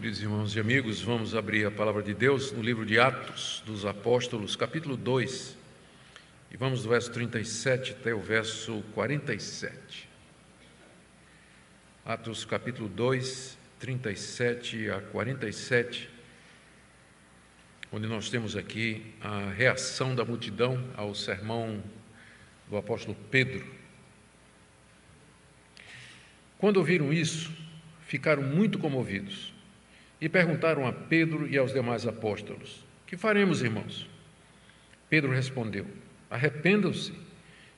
Queridos irmãos e amigos, vamos abrir a palavra de Deus no livro de Atos dos Apóstolos, capítulo 2, e vamos do verso 37 até o verso 47. Atos, capítulo 2, 37 a 47, onde nós temos aqui a reação da multidão ao sermão do apóstolo Pedro. Quando ouviram isso, ficaram muito comovidos e perguntaram a Pedro e aos demais apóstolos: Que faremos, irmãos? Pedro respondeu: Arrependam-se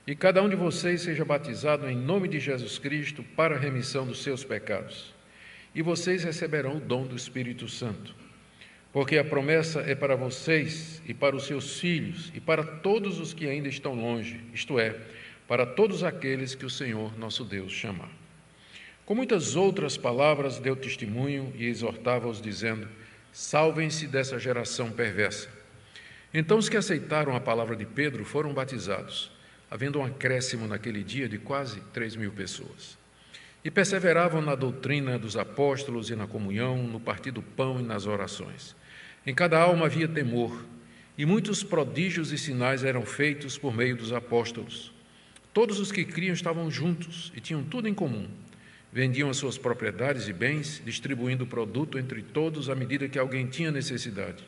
e cada um de vocês seja batizado em nome de Jesus Cristo para a remissão dos seus pecados. E vocês receberão o dom do Espírito Santo. Porque a promessa é para vocês e para os seus filhos e para todos os que ainda estão longe, isto é, para todos aqueles que o Senhor nosso Deus chamar. Com muitas outras palavras, deu testemunho e exortava-os, dizendo: Salvem-se dessa geração perversa. Então os que aceitaram a palavra de Pedro foram batizados, havendo um acréscimo naquele dia de quase três mil pessoas. E perseveravam na doutrina dos apóstolos e na comunhão, no partir do pão e nas orações. Em cada alma havia temor, e muitos prodígios e sinais eram feitos por meio dos apóstolos. Todos os que criam estavam juntos e tinham tudo em comum Vendiam as suas propriedades e bens, distribuindo o produto entre todos à medida que alguém tinha necessidade.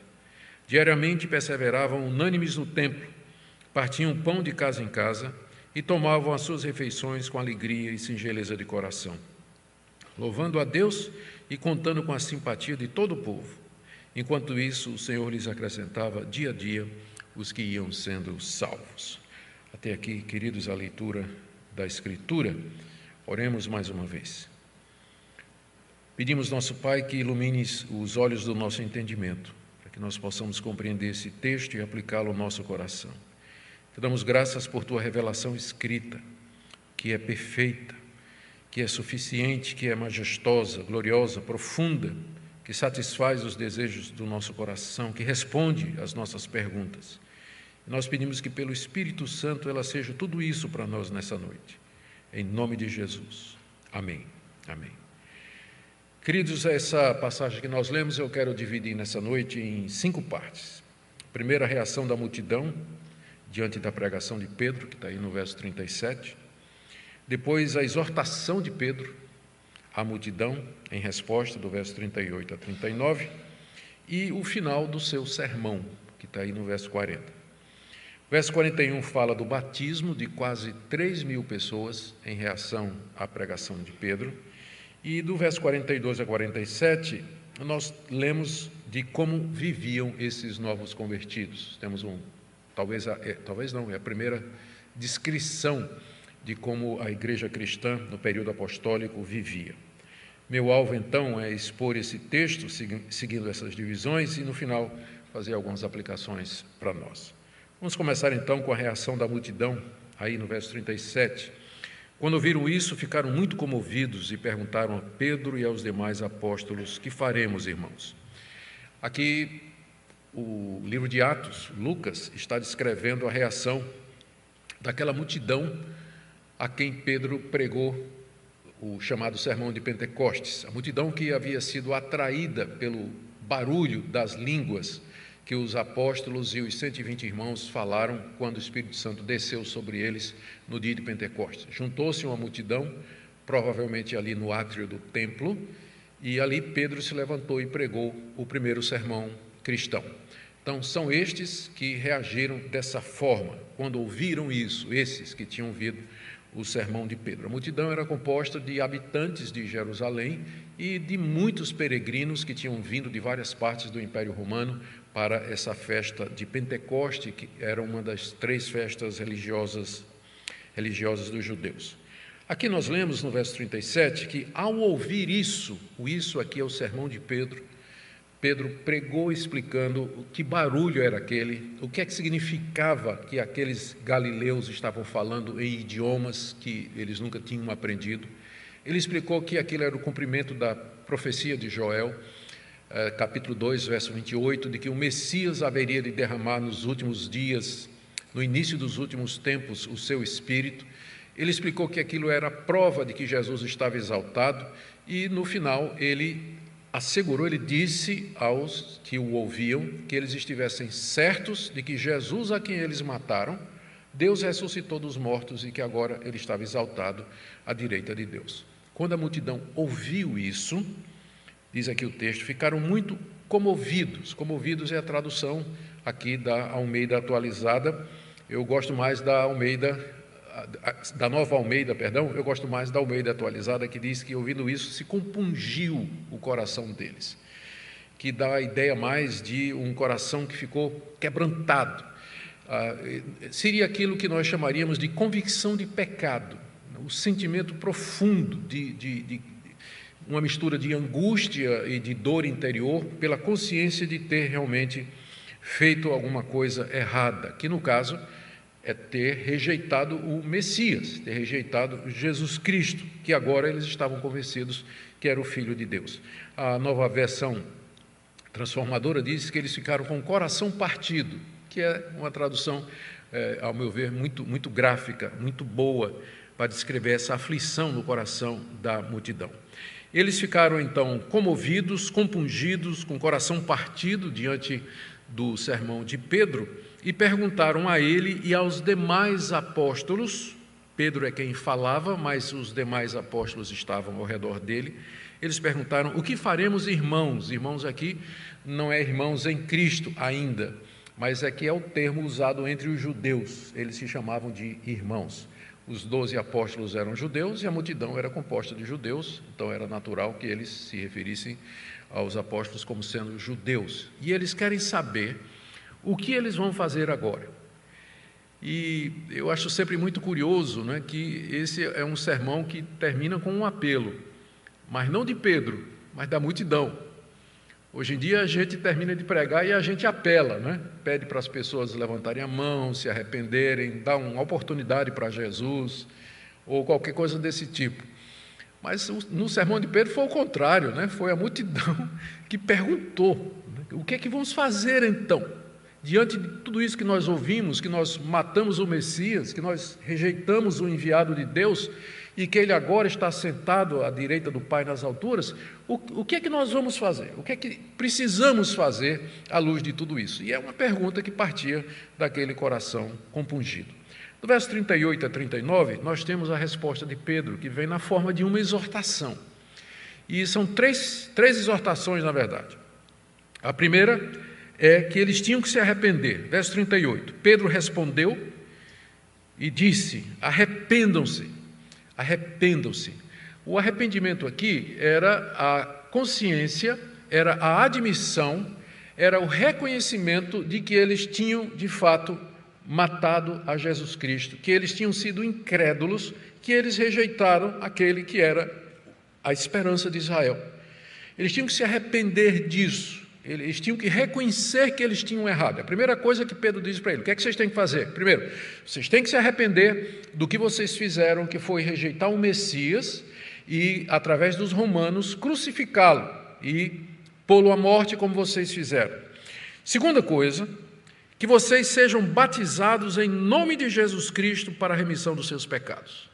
Diariamente perseveravam unânimes no templo, partiam pão de casa em casa e tomavam as suas refeições com alegria e singeleza de coração, louvando a Deus e contando com a simpatia de todo o povo. Enquanto isso, o Senhor lhes acrescentava dia a dia os que iam sendo salvos. Até aqui, queridos, a leitura da Escritura. Oremos mais uma vez. Pedimos, nosso Pai, que ilumines os olhos do nosso entendimento, para que nós possamos compreender esse texto e aplicá-lo ao nosso coração. Te damos graças por tua revelação escrita, que é perfeita, que é suficiente, que é majestosa, gloriosa, profunda, que satisfaz os desejos do nosso coração, que responde às nossas perguntas. Nós pedimos que, pelo Espírito Santo, ela seja tudo isso para nós nessa noite em nome de Jesus. Amém. Amém. Queridos, essa passagem que nós lemos eu quero dividir nessa noite em cinco partes. Primeira, a reação da multidão diante da pregação de Pedro, que está aí no verso 37. Depois, a exortação de Pedro à multidão, em resposta, do verso 38 a 39. E o final do seu sermão, que está aí no verso 40. Verso 41 fala do batismo de quase 3 mil pessoas em reação à pregação de Pedro. E do verso 42 a 47, nós lemos de como viviam esses novos convertidos. Temos um, talvez, é, talvez não, é a primeira descrição de como a igreja cristã no período apostólico vivia. Meu alvo então é expor esse texto, seguindo essas divisões, e no final fazer algumas aplicações para nós. Vamos começar então com a reação da multidão, aí no verso 37. Quando ouviram isso, ficaram muito comovidos e perguntaram a Pedro e aos demais apóstolos: Que faremos, irmãos? Aqui, o livro de Atos, Lucas, está descrevendo a reação daquela multidão a quem Pedro pregou o chamado Sermão de Pentecostes. A multidão que havia sido atraída pelo barulho das línguas que os apóstolos e os 120 irmãos falaram quando o Espírito Santo desceu sobre eles no dia de Pentecostes. Juntou-se uma multidão, provavelmente ali no átrio do templo, e ali Pedro se levantou e pregou o primeiro sermão cristão. Então, são estes que reagiram dessa forma, quando ouviram isso, esses que tinham ouvido o sermão de Pedro. A multidão era composta de habitantes de Jerusalém e de muitos peregrinos que tinham vindo de várias partes do Império Romano para essa festa de Pentecoste, que era uma das três festas religiosas, religiosas dos judeus. Aqui nós lemos no verso 37 que, ao ouvir isso, o isso aqui é o sermão de Pedro, Pedro pregou explicando que barulho era aquele, o que é que significava que aqueles galileus estavam falando em idiomas que eles nunca tinham aprendido. Ele explicou que aquilo era o cumprimento da profecia de Joel, capítulo 2, verso 28, de que o Messias haveria de derramar nos últimos dias, no início dos últimos tempos, o seu espírito. Ele explicou que aquilo era prova de que Jesus estava exaltado e, no final, ele assegurou, ele disse aos que o ouviam que eles estivessem certos de que Jesus, a quem eles mataram, Deus ressuscitou dos mortos e que agora ele estava exaltado à direita de Deus. Quando a multidão ouviu isso, diz aqui o texto, ficaram muito comovidos. Comovidos é a tradução aqui da Almeida atualizada. Eu gosto mais da Almeida da Nova Almeida, perdão, eu gosto mais da Almeida atualizada, que diz que ouvindo isso se compungiu o coração deles, que dá a ideia mais de um coração que ficou quebrantado. Ah, seria aquilo que nós chamaríamos de convicção de pecado, o sentimento profundo de, de, de uma mistura de angústia e de dor interior pela consciência de ter realmente feito alguma coisa errada, que no caso é ter rejeitado o Messias, ter rejeitado Jesus Cristo, que agora eles estavam convencidos que era o Filho de Deus. A nova versão transformadora diz que eles ficaram com o coração partido, que é uma tradução, é, ao meu ver, muito, muito gráfica, muito boa, para descrever essa aflição no coração da multidão. Eles ficaram então comovidos, compungidos, com o coração partido diante do sermão de Pedro e perguntaram a ele e aos demais apóstolos, Pedro é quem falava, mas os demais apóstolos estavam ao redor dele. Eles perguntaram: O que faremos, irmãos? Irmãos aqui não é irmãos em Cristo ainda, mas aqui é o termo usado entre os judeus. Eles se chamavam de irmãos. Os doze apóstolos eram judeus e a multidão era composta de judeus, então era natural que eles se referissem aos apóstolos como sendo judeus. E eles querem saber o que eles vão fazer agora? E eu acho sempre muito curioso né, que esse é um sermão que termina com um apelo, mas não de Pedro, mas da multidão. Hoje em dia a gente termina de pregar e a gente apela, né? pede para as pessoas levantarem a mão, se arrependerem, dá uma oportunidade para Jesus, ou qualquer coisa desse tipo. Mas no sermão de Pedro foi o contrário, né? foi a multidão que perguntou: né? o que é que vamos fazer então? Diante de tudo isso que nós ouvimos, que nós matamos o Messias, que nós rejeitamos o enviado de Deus e que ele agora está sentado à direita do Pai nas alturas, o, o que é que nós vamos fazer? O que é que precisamos fazer à luz de tudo isso? E é uma pergunta que partia daquele coração compungido. Do verso 38 a 39, nós temos a resposta de Pedro, que vem na forma de uma exortação. E são três, três exortações, na verdade. A primeira é que eles tinham que se arrepender. Verso 38. Pedro respondeu e disse: Arrependam-se, arrependam-se. O arrependimento aqui era a consciência, era a admissão, era o reconhecimento de que eles tinham de fato matado a Jesus Cristo, que eles tinham sido incrédulos, que eles rejeitaram aquele que era a esperança de Israel. Eles tinham que se arrepender disso. Eles tinham que reconhecer que eles tinham errado. A primeira coisa que Pedro diz para ele: o que é que vocês têm que fazer? Primeiro, vocês têm que se arrepender do que vocês fizeram, que foi rejeitar o Messias e, através dos romanos, crucificá-lo e pô-lo à morte, como vocês fizeram. Segunda coisa, que vocês sejam batizados em nome de Jesus Cristo para a remissão dos seus pecados.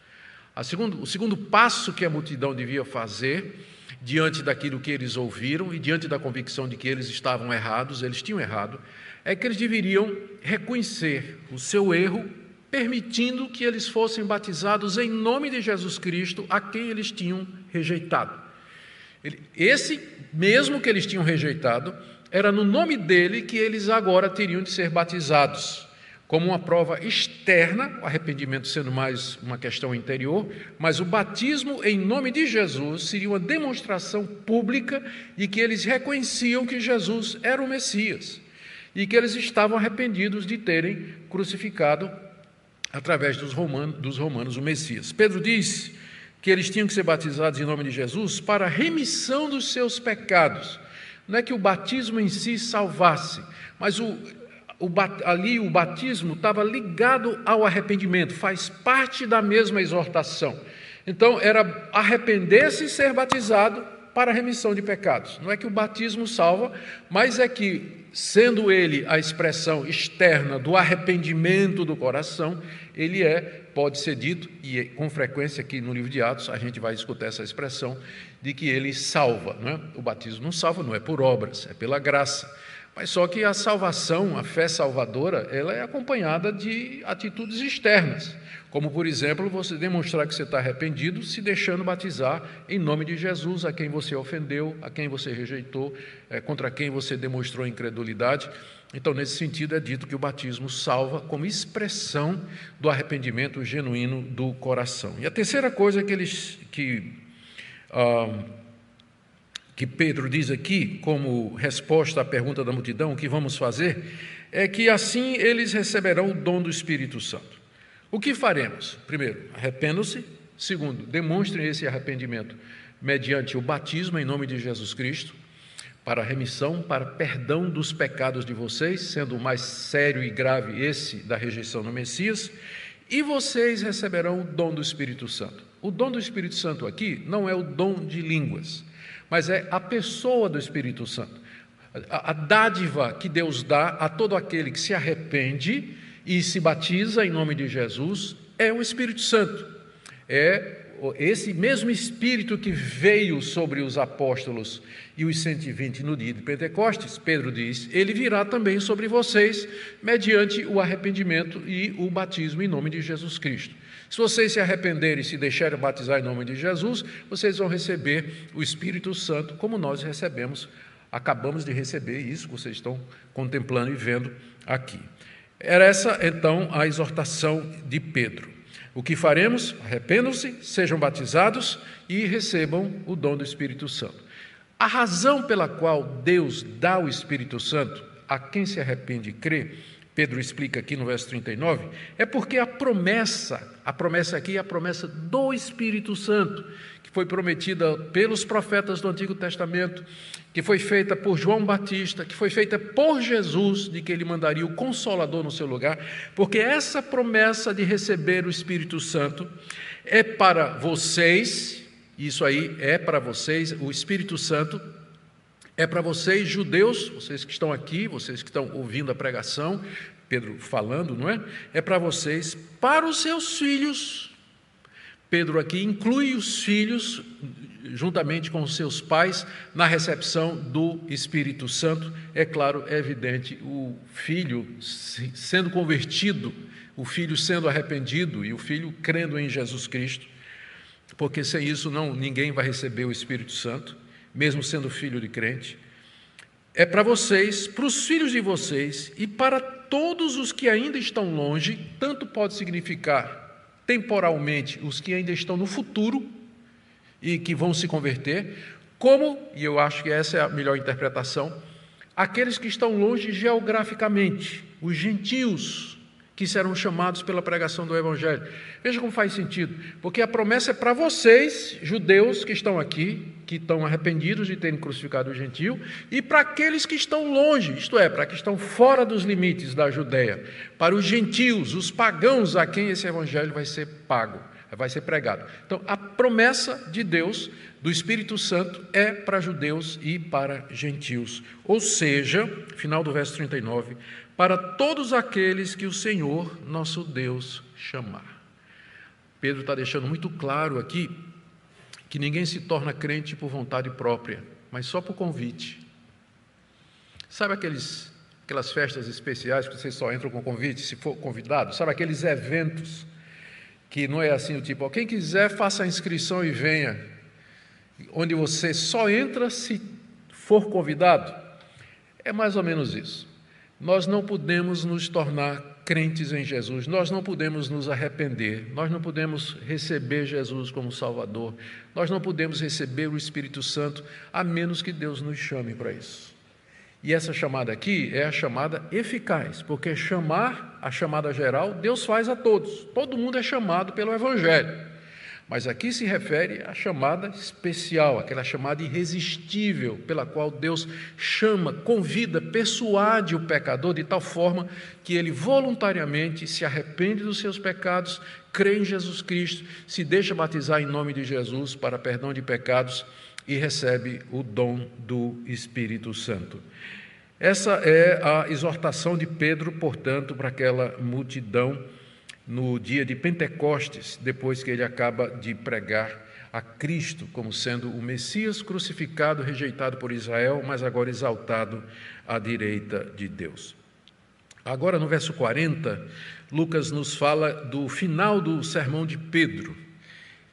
Segundo, o segundo passo que a multidão devia fazer diante daquilo que eles ouviram e diante da convicção de que eles estavam errados, eles tinham errado, é que eles deveriam reconhecer o seu erro, permitindo que eles fossem batizados em nome de Jesus Cristo, a quem eles tinham rejeitado. Esse mesmo que eles tinham rejeitado, era no nome dele que eles agora teriam de ser batizados como uma prova externa, o arrependimento sendo mais uma questão interior, mas o batismo em nome de Jesus seria uma demonstração pública de que eles reconheciam que Jesus era o Messias e que eles estavam arrependidos de terem crucificado através dos romanos, dos romanos o Messias. Pedro disse que eles tinham que ser batizados em nome de Jesus para a remissão dos seus pecados. Não é que o batismo em si salvasse, mas o, o, ali o batismo estava ligado ao arrependimento, faz parte da mesma exortação. Então, era arrepender-se e ser batizado para a remissão de pecados. Não é que o batismo salva, mas é que, sendo ele a expressão externa do arrependimento do coração, ele é, pode ser dito, e com frequência aqui no livro de Atos a gente vai escutar essa expressão, de que ele salva. É? O batismo não salva, não é por obras, é pela graça. Mas só que a salvação, a fé salvadora, ela é acompanhada de atitudes externas, como por exemplo você demonstrar que você está arrependido se deixando batizar em nome de Jesus a quem você ofendeu, a quem você rejeitou, é, contra quem você demonstrou incredulidade. Então, nesse sentido, é dito que o batismo salva como expressão do arrependimento genuíno do coração. E a terceira coisa que eles que ah, que Pedro diz aqui, como resposta à pergunta da multidão, o que vamos fazer, é que assim eles receberão o dom do Espírito Santo. O que faremos? Primeiro, arrependam-se. Segundo, demonstrem esse arrependimento mediante o batismo em nome de Jesus Cristo, para remissão, para perdão dos pecados de vocês, sendo o mais sério e grave esse da rejeição do Messias, e vocês receberão o dom do Espírito Santo. O dom do Espírito Santo aqui não é o dom de línguas mas é a pessoa do Espírito Santo. A, a dádiva que Deus dá a todo aquele que se arrepende e se batiza em nome de Jesus é o Espírito Santo. É esse mesmo Espírito que veio sobre os apóstolos e os 120 no dia de Pentecostes, Pedro diz, ele virá também sobre vocês, mediante o arrependimento e o batismo em nome de Jesus Cristo. Se vocês se arrependerem e se deixarem batizar em nome de Jesus, vocês vão receber o Espírito Santo, como nós recebemos, acabamos de receber isso, vocês estão contemplando e vendo aqui. Era essa então a exortação de Pedro. O que faremos? Arrependam-se, sejam batizados e recebam o dom do Espírito Santo. A razão pela qual Deus dá o Espírito Santo a quem se arrepende e crê Pedro explica aqui no verso 39, é porque a promessa, a promessa aqui é a promessa do Espírito Santo, que foi prometida pelos profetas do Antigo Testamento, que foi feita por João Batista, que foi feita por Jesus, de que ele mandaria o Consolador no seu lugar, porque essa promessa de receber o Espírito Santo é para vocês, isso aí é para vocês, o Espírito Santo é para vocês, judeus, vocês que estão aqui, vocês que estão ouvindo a pregação, Pedro falando, não é? É para vocês, para os seus filhos. Pedro aqui inclui os filhos, juntamente com os seus pais, na recepção do Espírito Santo. É claro, é evidente, o filho sendo convertido, o filho sendo arrependido e o filho crendo em Jesus Cristo, porque sem isso não ninguém vai receber o Espírito Santo mesmo sendo filho de crente, é para vocês, para os filhos de vocês e para todos os que ainda estão longe, tanto pode significar temporalmente os que ainda estão no futuro e que vão se converter, como, e eu acho que essa é a melhor interpretação, aqueles que estão longe geograficamente, os gentios que serão chamados pela pregação do Evangelho. Veja como faz sentido, porque a promessa é para vocês, judeus que estão aqui, que estão arrependidos de terem crucificado o gentio, e para aqueles que estão longe, isto é, para que estão fora dos limites da Judéia, para os gentios, os pagãos a quem esse evangelho vai ser pago, vai ser pregado. Então, a promessa de Deus do Espírito Santo é para judeus e para gentios. Ou seja, final do verso 39, para todos aqueles que o Senhor, nosso Deus, chamar. Pedro está deixando muito claro aqui que ninguém se torna crente por vontade própria, mas só por convite. Sabe aqueles, aquelas festas especiais que vocês só entram com convite se for convidado? Sabe aqueles eventos que não é assim o tipo, ó, quem quiser faça a inscrição e venha, onde você só entra se for convidado? É mais ou menos isso. Nós não podemos nos tornar crentes em Jesus, nós não podemos nos arrepender, nós não podemos receber Jesus como Salvador, nós não podemos receber o Espírito Santo a menos que Deus nos chame para isso. E essa chamada aqui é a chamada eficaz, porque chamar, a chamada geral, Deus faz a todos, todo mundo é chamado pelo Evangelho. Mas aqui se refere à chamada especial, aquela chamada irresistível, pela qual Deus chama, convida, persuade o pecador de tal forma que ele voluntariamente se arrepende dos seus pecados, crê em Jesus Cristo, se deixa batizar em nome de Jesus para perdão de pecados e recebe o dom do Espírito Santo. Essa é a exortação de Pedro, portanto, para aquela multidão no dia de Pentecostes, depois que ele acaba de pregar a Cristo como sendo o Messias crucificado, rejeitado por Israel, mas agora exaltado à direita de Deus. Agora, no verso 40, Lucas nos fala do final do sermão de Pedro,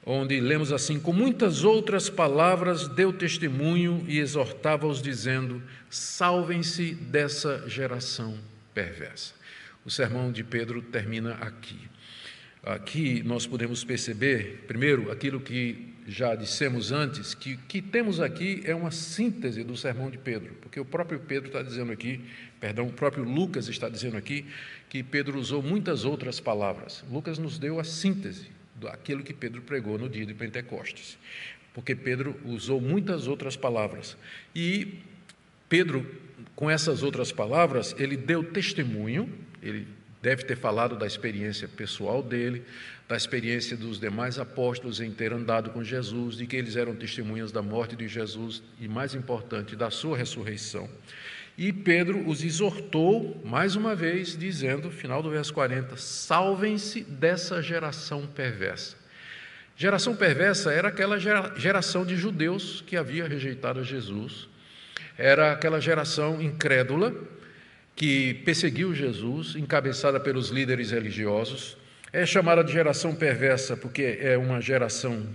onde lemos assim: Com muitas outras palavras deu testemunho e exortava-os, dizendo: Salvem-se dessa geração perversa. O sermão de Pedro termina aqui. Aqui nós podemos perceber, primeiro, aquilo que já dissemos antes, que o que temos aqui é uma síntese do sermão de Pedro, porque o próprio Pedro está dizendo aqui, perdão, o próprio Lucas está dizendo aqui, que Pedro usou muitas outras palavras. Lucas nos deu a síntese daquilo que Pedro pregou no dia de Pentecostes, porque Pedro usou muitas outras palavras. E Pedro, com essas outras palavras, ele deu testemunho, ele Deve ter falado da experiência pessoal dele, da experiência dos demais apóstolos em ter andado com Jesus, de que eles eram testemunhas da morte de Jesus e, mais importante, da sua ressurreição. E Pedro os exortou, mais uma vez, dizendo, final do verso 40, salvem-se dessa geração perversa. Geração perversa era aquela geração de judeus que havia rejeitado Jesus, era aquela geração incrédula que perseguiu Jesus, encabeçada pelos líderes religiosos. É chamada de geração perversa porque é uma geração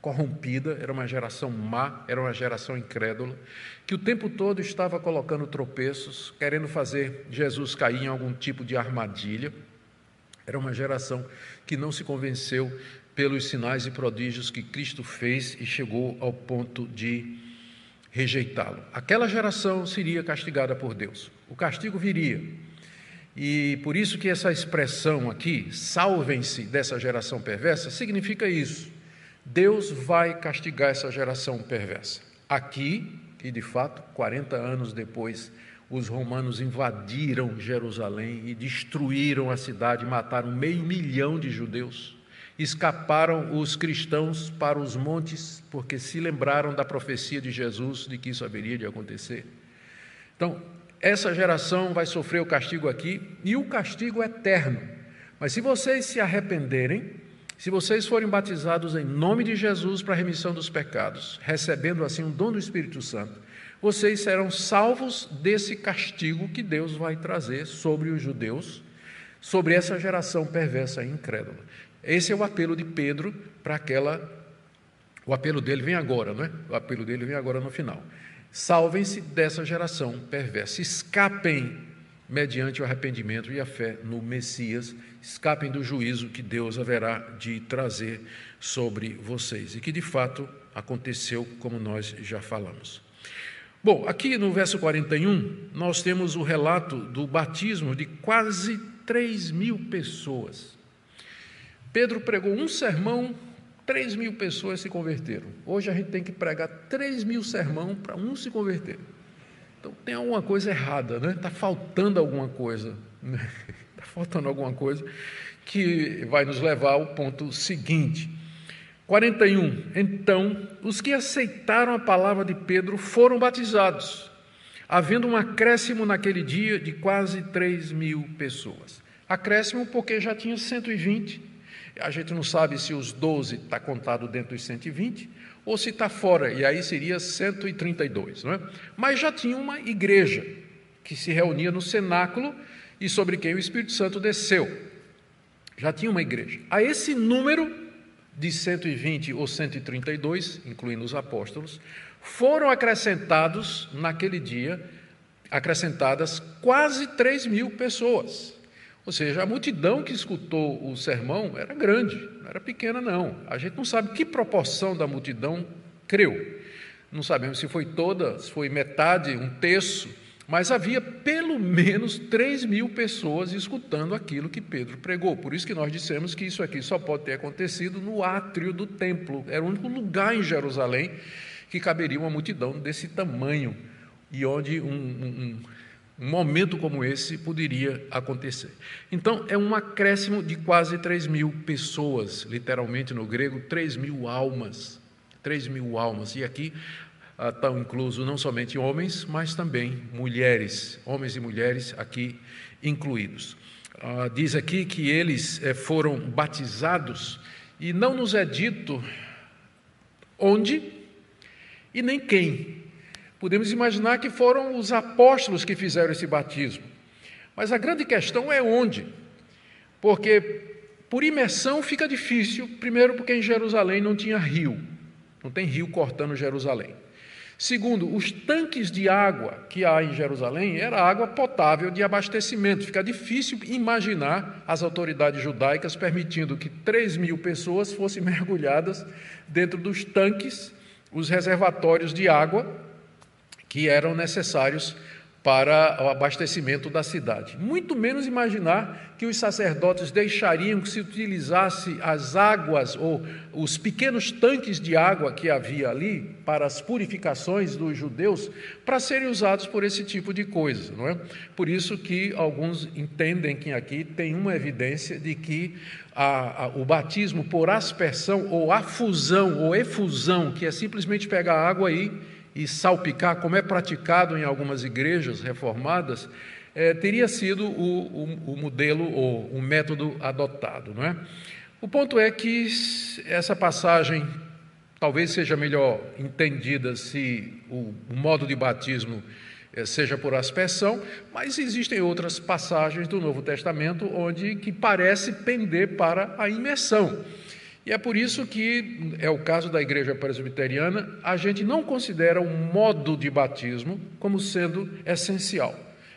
corrompida, era uma geração má, era uma geração incrédula, que o tempo todo estava colocando tropeços, querendo fazer Jesus cair em algum tipo de armadilha. Era uma geração que não se convenceu pelos sinais e prodígios que Cristo fez e chegou ao ponto de rejeitá-lo. Aquela geração seria castigada por Deus. O castigo viria. E por isso que essa expressão aqui, salvem-se dessa geração perversa, significa isso. Deus vai castigar essa geração perversa. Aqui, e de fato, 40 anos depois, os romanos invadiram Jerusalém e destruíram a cidade, mataram meio milhão de judeus escaparam os cristãos para os montes, porque se lembraram da profecia de Jesus de que isso haveria de acontecer. Então, essa geração vai sofrer o castigo aqui, e o castigo eterno. Mas se vocês se arrependerem, se vocês forem batizados em nome de Jesus para a remissão dos pecados, recebendo assim o dom do Espírito Santo, vocês serão salvos desse castigo que Deus vai trazer sobre os judeus, sobre essa geração perversa e incrédula. Esse é o apelo de Pedro para aquela. O apelo dele vem agora, não é? O apelo dele vem agora no final. Salvem-se dessa geração perversa, escapem mediante o arrependimento e a fé no Messias, escapem do juízo que Deus haverá de trazer sobre vocês e que de fato aconteceu, como nós já falamos. Bom, aqui no verso 41, nós temos o relato do batismo de quase 3 mil pessoas. Pedro pregou um sermão, 3 mil pessoas se converteram. Hoje a gente tem que pregar 3 mil sermão para um se converter. Então tem alguma coisa errada, né? Está faltando alguma coisa. Está né? faltando alguma coisa que vai nos levar ao ponto seguinte. 41. Então, os que aceitaram a palavra de Pedro foram batizados, havendo um acréscimo naquele dia de quase 3 mil pessoas. Acréscimo porque já tinha 120 a gente não sabe se os 12 está contado dentro dos 120 ou se está fora, e aí seria 132, não é? Mas já tinha uma igreja que se reunia no cenáculo e sobre quem o Espírito Santo desceu. Já tinha uma igreja. A esse número de 120 ou 132, incluindo os apóstolos, foram acrescentados naquele dia, acrescentadas quase 3 mil pessoas. Ou seja, a multidão que escutou o sermão era grande, não era pequena, não. A gente não sabe que proporção da multidão creu. Não sabemos se foi toda, se foi metade, um terço, mas havia pelo menos 3 mil pessoas escutando aquilo que Pedro pregou. Por isso que nós dissemos que isso aqui só pode ter acontecido no átrio do templo. Era o único lugar em Jerusalém que caberia uma multidão desse tamanho e onde um, um, um momento como esse poderia acontecer. Então, é um acréscimo de quase 3 mil pessoas, literalmente no grego, 3 mil almas 3 mil almas. E aqui ah, estão inclusos não somente homens, mas também mulheres, homens e mulheres aqui incluídos. Ah, diz aqui que eles eh, foram batizados e não nos é dito onde e nem quem. Podemos imaginar que foram os apóstolos que fizeram esse batismo. Mas a grande questão é onde. Porque por imersão fica difícil, primeiro porque em Jerusalém não tinha rio, não tem rio cortando Jerusalém. Segundo, os tanques de água que há em Jerusalém era água potável de abastecimento. Fica difícil imaginar as autoridades judaicas permitindo que 3 mil pessoas fossem mergulhadas dentro dos tanques, os reservatórios de água que eram necessários para o abastecimento da cidade. Muito menos imaginar que os sacerdotes deixariam que se utilizasse as águas ou os pequenos tanques de água que havia ali para as purificações dos judeus para serem usados por esse tipo de coisa, não é? Por isso que alguns entendem que aqui tem uma evidência de que a, a, o batismo por aspersão ou afusão ou efusão, que é simplesmente pegar água aí e salpicar, como é praticado em algumas igrejas reformadas, é, teria sido o, o, o, modelo ou o método adotado. Não é? O ponto é que essa passagem talvez seja melhor entendida se o, modo de batismo é, seja por aspersão, mas existem outras passagens do Novo Testamento onde que parece pender para a imersão. E é por isso que, é o caso da igreja presbiteriana, a gente não considera o modo de batismo como sendo essencial,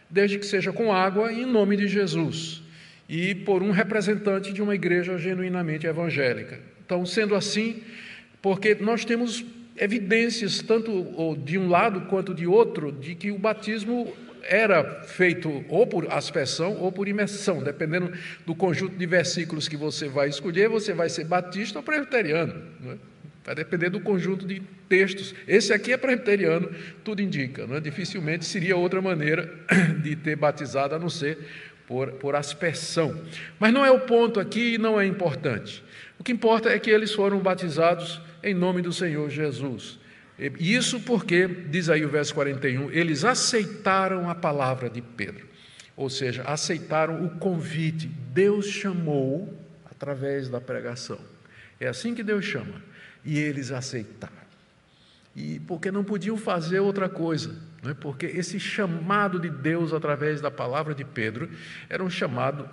desde que seja com água em nome de Jesus e por um representante de uma igreja genuinamente evangélica. Então, sendo assim, porque nós temos evidências, tanto de um lado quanto de outro, de que o batismo era feito ou por aspersão ou por imersão, dependendo do conjunto de versículos que você vai escolher, você vai ser batista ou presbiteriano. É? Vai depender do conjunto de textos. Esse aqui é presbiteriano, tudo indica. É? Dificilmente seria outra maneira de ter batizado, a não ser por, por aspersão. Mas não é o ponto aqui e não é importante. O que importa é que eles foram batizados em nome do Senhor Jesus. Isso porque, diz aí o verso 41, eles aceitaram a palavra de Pedro, ou seja, aceitaram o convite. Deus chamou através da pregação. É assim que Deus chama. E eles aceitaram. E porque não podiam fazer outra coisa, não é? porque esse chamado de Deus através da palavra de Pedro era um chamado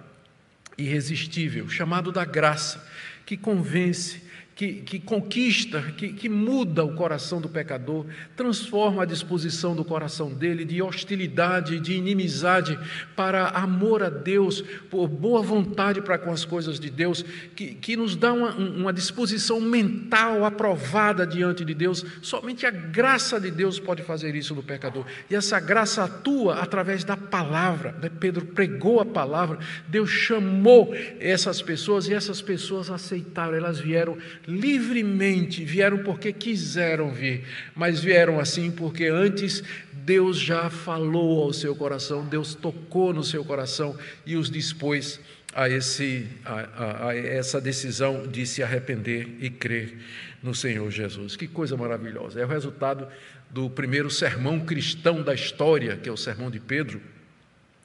irresistível, chamado da graça, que convence, que, que conquista, que, que muda o coração do pecador, transforma a disposição do coração dele de hostilidade, de inimizade para amor a Deus, por boa vontade para com as coisas de Deus, que, que nos dá uma, uma disposição mental aprovada diante de Deus. Somente a graça de Deus pode fazer isso no pecador. E essa graça atua através da palavra. Né? Pedro pregou a palavra, Deus chamou essas pessoas e essas pessoas aceitaram, elas vieram livremente, vieram porque quiseram vir, mas vieram assim porque antes Deus já falou ao seu coração, Deus tocou no seu coração e os dispôs a, esse, a, a, a essa decisão de se arrepender e crer no Senhor Jesus. Que coisa maravilhosa! É o resultado do primeiro sermão cristão da história, que é o sermão de Pedro,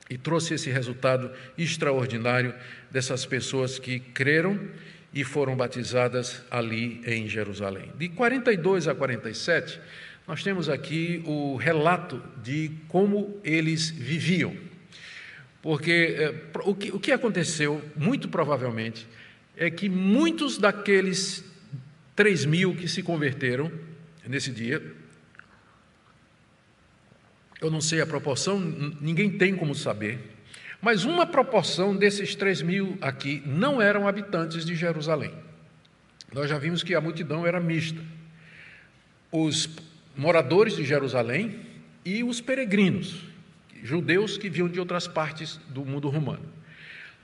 e trouxe esse resultado extraordinário dessas pessoas que creram e foram batizadas ali em Jerusalém. De 42 a 47, nós temos aqui o relato de como eles viviam. Porque eh, o, que, o que aconteceu, muito provavelmente, é que muitos daqueles 3 mil que se converteram nesse dia, eu não sei a proporção, ninguém tem como saber, mas uma proporção desses 3 mil aqui não eram habitantes de Jerusalém. Nós já vimos que a multidão era mista. Os moradores de Jerusalém e os peregrinos, judeus que vinham de outras partes do mundo romano.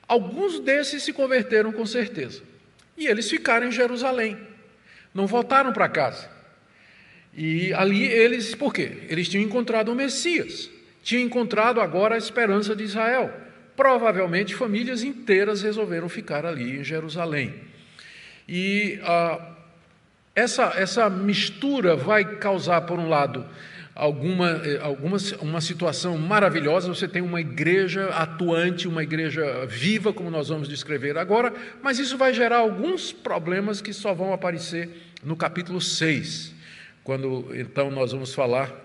Alguns desses se converteram com certeza. E eles ficaram em Jerusalém. Não voltaram para casa. E ali eles, por quê? Eles tinham encontrado o Messias. Tinham encontrado agora a esperança de Israel provavelmente famílias inteiras resolveram ficar ali em Jerusalém. E ah, essa, essa mistura vai causar, por um lado, alguma, eh, alguma uma situação maravilhosa, você tem uma igreja atuante, uma igreja viva, como nós vamos descrever agora, mas isso vai gerar alguns problemas que só vão aparecer no capítulo 6, quando então nós vamos falar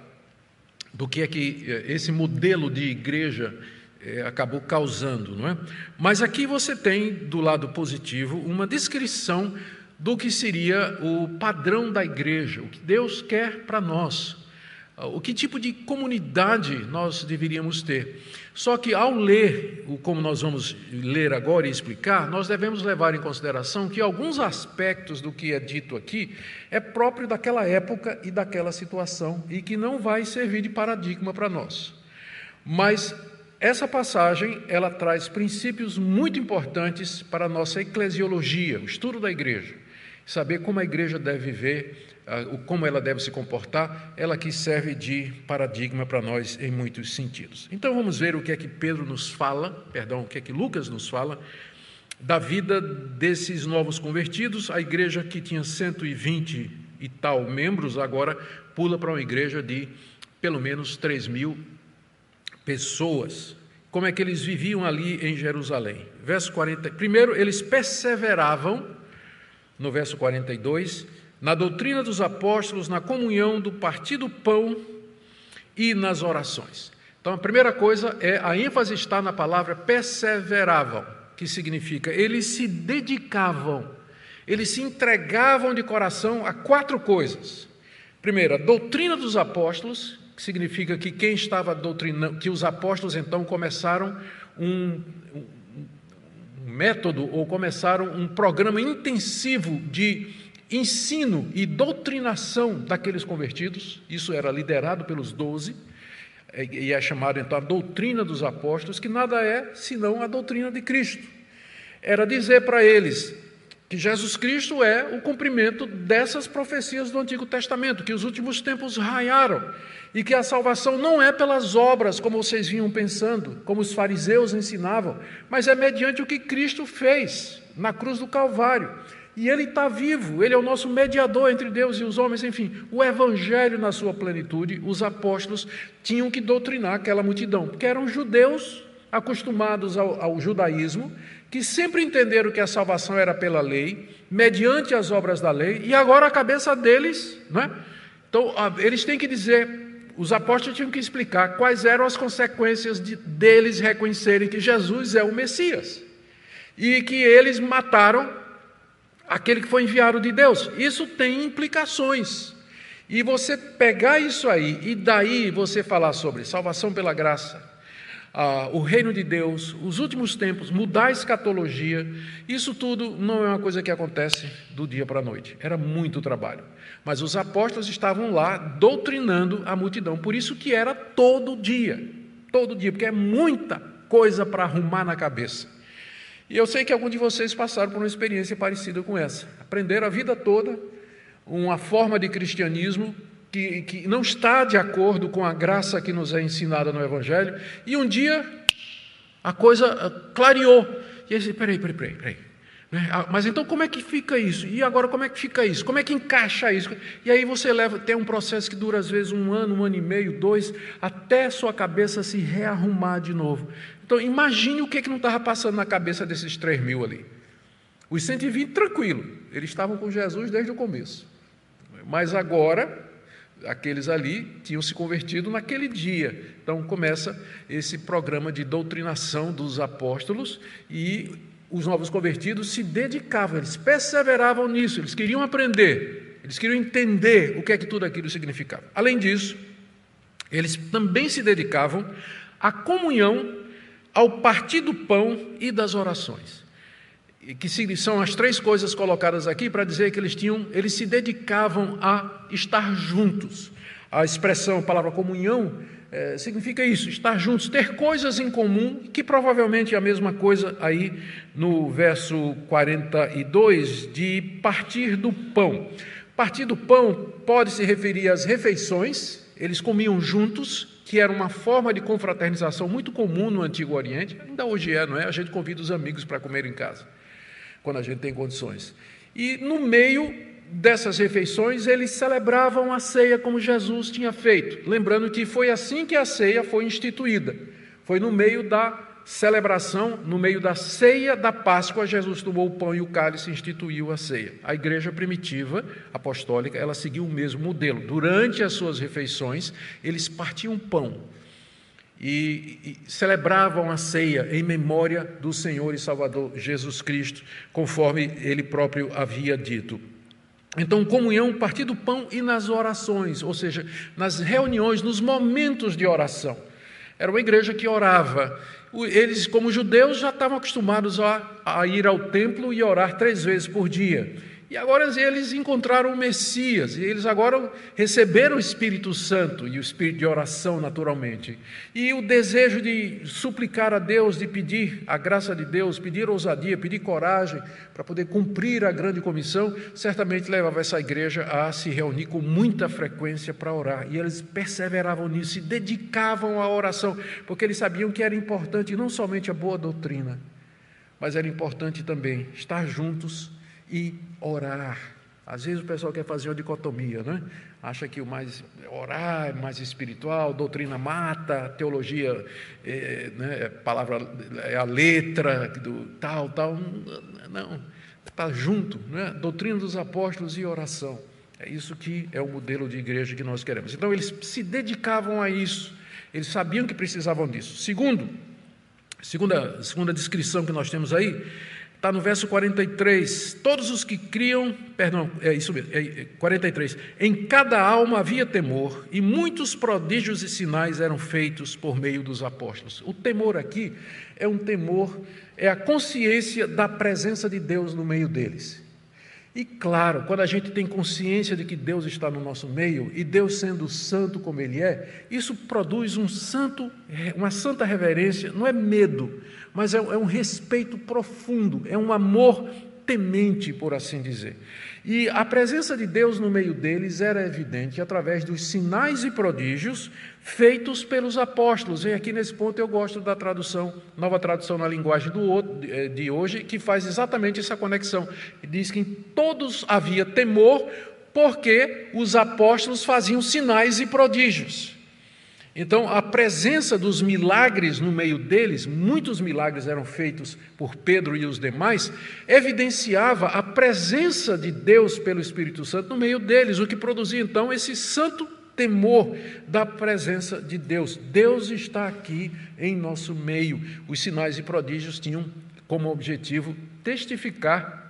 do que é que eh, esse modelo de igreja é, acabou causando, não é? Mas aqui você tem do lado positivo uma descrição do que seria o padrão da igreja, o que Deus quer para nós, o que tipo de comunidade nós deveríamos ter. Só que ao ler, como nós vamos ler agora e explicar, nós devemos levar em consideração que alguns aspectos do que é dito aqui é próprio daquela época e daquela situação e que não vai servir de paradigma para nós. Mas essa passagem, ela traz princípios muito importantes para a nossa eclesiologia, o estudo da igreja. Saber como a igreja deve viver, como ela deve se comportar, ela que serve de paradigma para nós em muitos sentidos. Então vamos ver o que é que Pedro nos fala, perdão, o que é que Lucas nos fala da vida desses novos convertidos. A igreja que tinha 120 e tal membros agora pula para uma igreja de pelo menos 3 mil pessoas. Como é que eles viviam ali em Jerusalém? Verso 40. Primeiro, eles perseveravam, no verso 42, na doutrina dos apóstolos, na comunhão do partir do pão e nas orações. Então, a primeira coisa é a ênfase está na palavra perseveravam, que significa eles se dedicavam, eles se entregavam de coração a quatro coisas. Primeiro, a doutrina dos apóstolos, que significa que quem estava doutrinando, que os apóstolos então começaram um, um, método ou começaram um programa intensivo de ensino e doutrinação daqueles convertidos, isso era liderado pelos doze, e é chamado então a doutrina dos apóstolos, que nada é senão a doutrina de Cristo. Era dizer para eles: que Jesus Cristo é o cumprimento dessas profecias do Antigo Testamento, que os últimos tempos raiaram e que a salvação não é pelas obras, como vocês vinham pensando, como os fariseus ensinavam, mas é mediante o que Cristo fez na cruz do Calvário. E Ele está vivo, Ele é o nosso mediador entre Deus e os homens, enfim, o Evangelho na sua plenitude, os apóstolos tinham que doutrinar aquela multidão, porque eram judeus acostumados ao, ao judaísmo que sempre entenderam que a salvação era pela lei, mediante as obras da lei, e agora a cabeça deles, não é? Então, eles têm que dizer, os apóstolos tinham que explicar quais eram as consequências de, deles reconhecerem que Jesus é o Messias e que eles mataram aquele que foi enviado de Deus. Isso tem implicações. E você pegar isso aí e daí você falar sobre salvação pela graça, ah, o reino de Deus, os últimos tempos, mudar a escatologia, isso tudo não é uma coisa que acontece do dia para a noite. Era muito trabalho. Mas os apóstolos estavam lá doutrinando a multidão, por isso que era todo dia, todo dia, porque é muita coisa para arrumar na cabeça. E eu sei que alguns de vocês passaram por uma experiência parecida com essa. Aprenderam a vida toda uma forma de cristianismo que, que não está de acordo com a graça que nos é ensinada no Evangelho, e um dia a coisa ah, clareou. E aí, peraí, peraí, peraí, peraí. Né? Ah, mas então como é que fica isso? E agora como é que fica isso? Como é que encaixa isso? E aí você leva, tem um processo que dura às vezes um ano, um ano e meio, dois, até sua cabeça se rearrumar de novo. Então imagine o que, que não estava passando na cabeça desses três mil ali. Os 120, tranquilo, eles estavam com Jesus desde o começo. Mas agora aqueles ali tinham se convertido naquele dia. Então começa esse programa de doutrinação dos apóstolos e os novos convertidos se dedicavam, eles perseveravam nisso, eles queriam aprender, eles queriam entender o que é que tudo aquilo significava. Além disso, eles também se dedicavam à comunhão, ao partir do pão e das orações que são as três coisas colocadas aqui para dizer que eles tinham, eles se dedicavam a estar juntos. A expressão, a palavra comunhão, é, significa isso, estar juntos, ter coisas em comum, que provavelmente é a mesma coisa aí no verso 42, de partir do pão. Partir do pão pode se referir às refeições, eles comiam juntos, que era uma forma de confraternização muito comum no Antigo Oriente, ainda hoje é, não é? A gente convida os amigos para comer em casa quando a gente tem condições. E no meio dessas refeições, eles celebravam a ceia como Jesus tinha feito. Lembrando que foi assim que a ceia foi instituída. Foi no meio da celebração, no meio da ceia da Páscoa, Jesus tomou o pão e o cálice e instituiu a ceia. A igreja primitiva, apostólica, ela seguiu o mesmo modelo. Durante as suas refeições, eles partiam pão e, e celebravam a ceia em memória do Senhor e Salvador Jesus Cristo, conforme ele próprio havia dito. Então, comunhão, partir do pão e nas orações, ou seja, nas reuniões, nos momentos de oração. Era uma igreja que orava eles, como judeus, já estavam acostumados a, a ir ao templo e orar três vezes por dia. E agora eles encontraram o Messias, e eles agora receberam o Espírito Santo e o Espírito de oração, naturalmente. E o desejo de suplicar a Deus, de pedir a graça de Deus, pedir ousadia, pedir coragem para poder cumprir a grande comissão, certamente levava essa igreja a se reunir com muita frequência para orar. E eles perseveravam nisso, se dedicavam à oração, porque eles sabiam que era importante não somente a boa doutrina, mas era importante também estar juntos e orar. Às vezes o pessoal quer fazer uma dicotomia, né? Acha que o mais orar é mais espiritual, doutrina mata, teologia, é, né, palavra é a letra do tal, tal. Não, está junto, né? Doutrina dos apóstolos e oração. É isso que é o modelo de igreja que nós queremos. Então eles se dedicavam a isso. Eles sabiam que precisavam disso. Segundo, segunda, segunda descrição que nós temos aí, Está no verso 43. Todos os que criam, perdão, é isso mesmo, é 43. É, em cada alma havia temor, e muitos prodígios e sinais eram feitos por meio dos apóstolos. O temor aqui é um temor, é a consciência da presença de Deus no meio deles. E claro, quando a gente tem consciência de que Deus está no nosso meio e Deus sendo santo como Ele é, isso produz um santo, uma santa reverência, não é medo, mas é, é um respeito profundo, é um amor temente, por assim dizer. E a presença de Deus no meio deles era evidente através dos sinais e prodígios feitos pelos apóstolos. E aqui nesse ponto eu gosto da tradução, nova tradução na linguagem do, eh, de hoje, que faz exatamente essa conexão. Diz que em todos havia temor, porque os apóstolos faziam sinais e prodígios. Então, a presença dos milagres no meio deles, muitos milagres eram feitos por Pedro e os demais, evidenciava a presença de Deus pelo Espírito Santo no meio deles, o que produzia então esse santo temor da presença de Deus. Deus está aqui em nosso meio. Os sinais e prodígios tinham como objetivo testificar